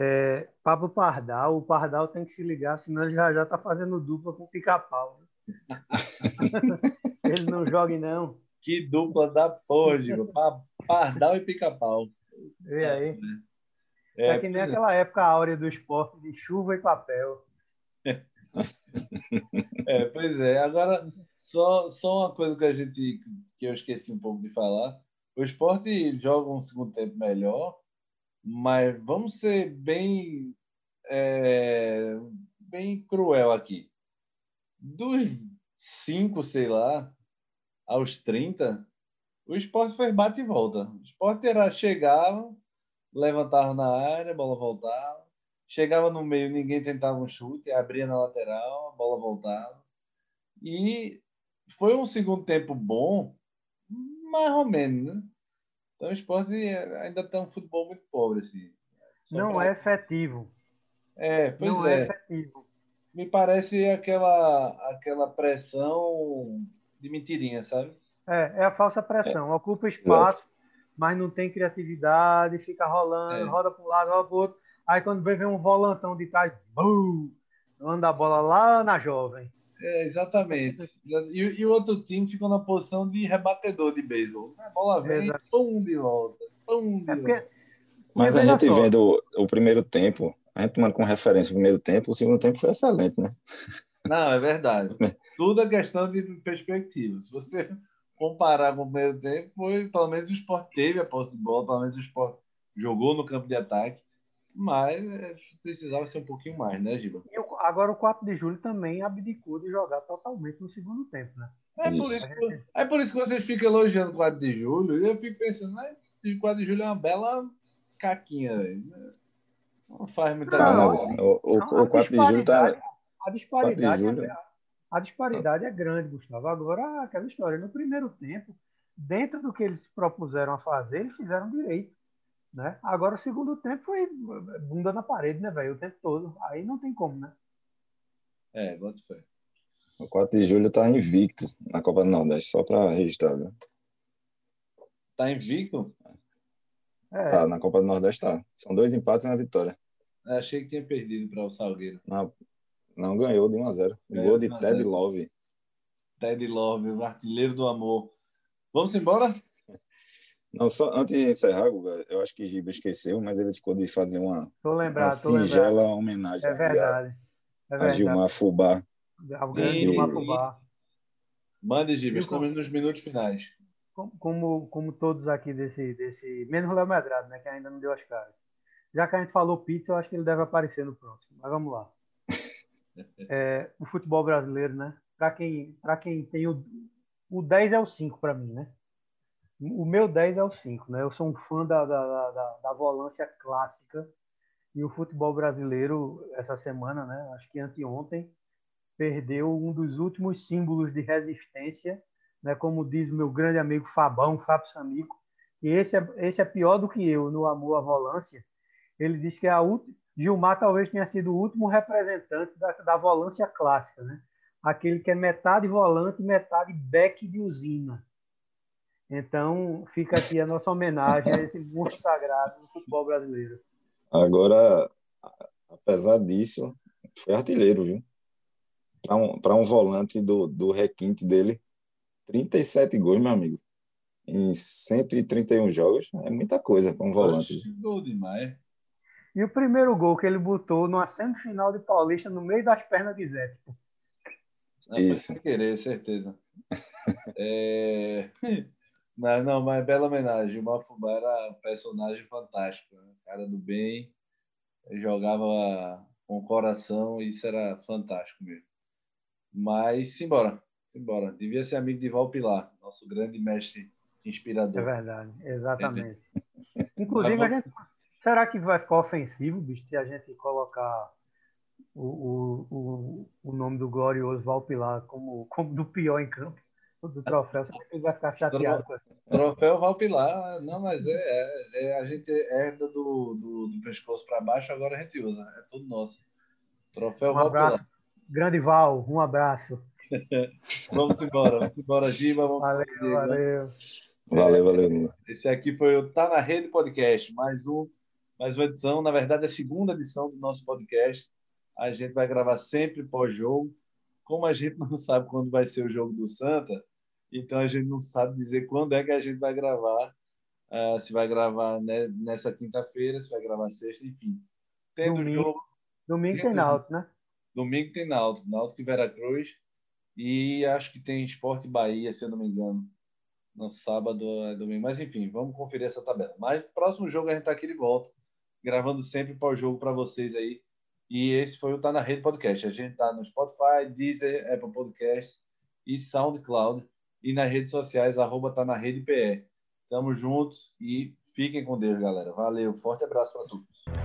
É, Pablo Pardal, o Pardal tem que se ligar, senão ele já já tá fazendo dupla com o pica-pau. Né? ele não joga, não. Que dupla da porra, Giba. Pardal e pica-pau. E aí? É. É, é que nem é. aquela época áurea do esporte de chuva e papel. É, pois é. Agora, só, só uma coisa que a gente que eu esqueci um pouco de falar. O esporte joga um segundo tempo melhor, mas vamos ser bem, é, bem cruel aqui. Dos cinco, sei lá, aos 30, o esporte fez bate e volta. O esporte era, chegava, levantava na área, a bola voltava. Chegava no meio, ninguém tentava um chute, abria na lateral, a bola voltava. E foi um segundo tempo bom, mais ou menos, né? Então o esporte ainda está um futebol muito pobre, assim. Não pra... é efetivo. É, pois Não é. é efetivo. me parece aquela, aquela pressão de mentirinha, sabe? É, é a falsa pressão. É. Ocupa espaço, mas não tem criatividade, fica rolando, é. roda para um lado, roda para o outro. Aí quando vê, vem um volantão de trás, bum, anda a bola lá na jovem. É, exatamente. E, o outro time ficou na posição de rebatedor de beisebol. A bola vem, Exato. pum, de volta. Pum, de é porque, volta. Mas a gente só. vendo o, primeiro tempo, a gente tomando como referência o primeiro tempo, o segundo tempo foi excelente, né? Não, é verdade. Tudo é questão de perspectiva. Se você comparar com o primeiro tempo, foi pelo menos o esporte teve a posse de bola, pelo menos o esporte jogou no campo de ataque, mas é, precisava ser um pouquinho mais, né, Giba? E agora o 4 de julho também abdicou de jogar totalmente no segundo tempo, né? É por isso, é por isso que vocês ficam elogiando o 4 de julho, e eu fico pensando, né, o 4 de julho é uma bela caquinha, velho. Não faz muita coisa. O, o, o 4 de julho tá. A disparidade, de é, a disparidade é grande, Gustavo. Agora, aquela história, no primeiro tempo, dentro do que eles propuseram a fazer, eles fizeram direito. Né? Agora, o segundo tempo foi bunda na parede, né, velho? O tempo todo. Aí não tem como, né? É, boto fé. O 4 de julho tá invicto na Copa do Nordeste, só para registrar, viu? Tá invicto? É. Tá, na Copa do Nordeste tá. São dois empates e uma vitória. Eu achei que tinha perdido para o Salgueiro. Não, não ganhou de 1 a 0. Gol de Ted Love. Ted Love, o artilheiro do amor. Vamos embora? Não, só antes de encerrar, Guga, eu acho que Giba esqueceu, mas ele ficou de fazer uma, tô lembrado, uma singela homenagem é verdade, é verdade. a Gilmar Fubá. Grande Gilmar Fubá. Mande, Giba, estamos nos minutos finais como, como todos aqui desse, desse. Menos o Léo Medrado, né? Que ainda não deu as caras. Já que a gente falou pizza, eu acho que ele deve aparecer no próximo. Mas vamos lá. É, o futebol brasileiro, né? Para quem, quem tem o. O 10 é o 5 para mim, né? O meu 10 é o 5, né? Eu sou um fã da, da, da, da volância clássica. E o futebol brasileiro, essa semana, né? Acho que anteontem, perdeu um dos últimos símbolos de resistência né, como diz o meu grande amigo Fabão, Fábio Samico, e esse é, esse é pior do que eu no Amor à Volância. Ele diz que a Gilmar talvez tenha sido o último representante da, da volância clássica, né? aquele que é metade volante metade back de usina. Então, fica aqui a nossa homenagem a esse monstro sagrado do futebol brasileiro. Agora, apesar disso, foi artilheiro, viu? Para um, um volante do, do requinte dele, 37 gols, meu amigo. Em 131 jogos. É muita coisa para um volante. Gol demais. E o primeiro gol que ele botou numa semifinal de Paulista no meio das pernas de Zé. Isso. Sem querer, certeza. é... Mas não, mas bela homenagem. O Mafubá era um personagem fantástico. Né? Cara do bem, jogava com o coração, e isso era fantástico mesmo. Mas simbora. Simbora. Devia ser amigo de Val Pilar, nosso grande mestre inspirador. É verdade, exatamente. Inclusive, a gente, será que vai ficar ofensivo, bicho, se a gente colocar o, o, o, o nome do glorioso Val Pilar como, como do pior em campo? Do troféu, será que ele vai ficar chateado com Troféu Valpilar, não, mas é, é, é, a gente herda do, do, do pescoço para baixo, agora a gente usa, é tudo nosso. Troféu um abraço, Grande Val, um abraço. vamos embora, vamos embora, Giba. Vamos valeu, valeu. Valeu, valeu. Esse aqui foi o Tá na Rede Podcast, mais, um, mais uma edição, na verdade, a segunda edição do nosso podcast. A gente vai gravar sempre pós-jogo. Como a gente não sabe quando vai ser o jogo do Santa, então a gente não sabe dizer quando é que a gente vai gravar. Uh, se vai gravar né, nessa quinta-feira, se vai gravar sexta, enfim. Tendo domingo, jogo. Domingo tem Náutico, né? Domingo tem Náutico, Náutico e Veracruz. E acho que tem Esporte Bahia, se eu não me engano, no sábado é domingo. Mas enfim, vamos conferir essa tabela. Mas próximo jogo a gente está aqui de volta, gravando sempre para o jogo para vocês aí. E esse foi o Tá na Rede Podcast. A gente está no Spotify, Deezer, Apple Podcasts e SoundCloud. E nas redes sociais, arroba Tá na Rede PE. Tamo juntos e fiquem com Deus, galera. Valeu, forte abraço para todos.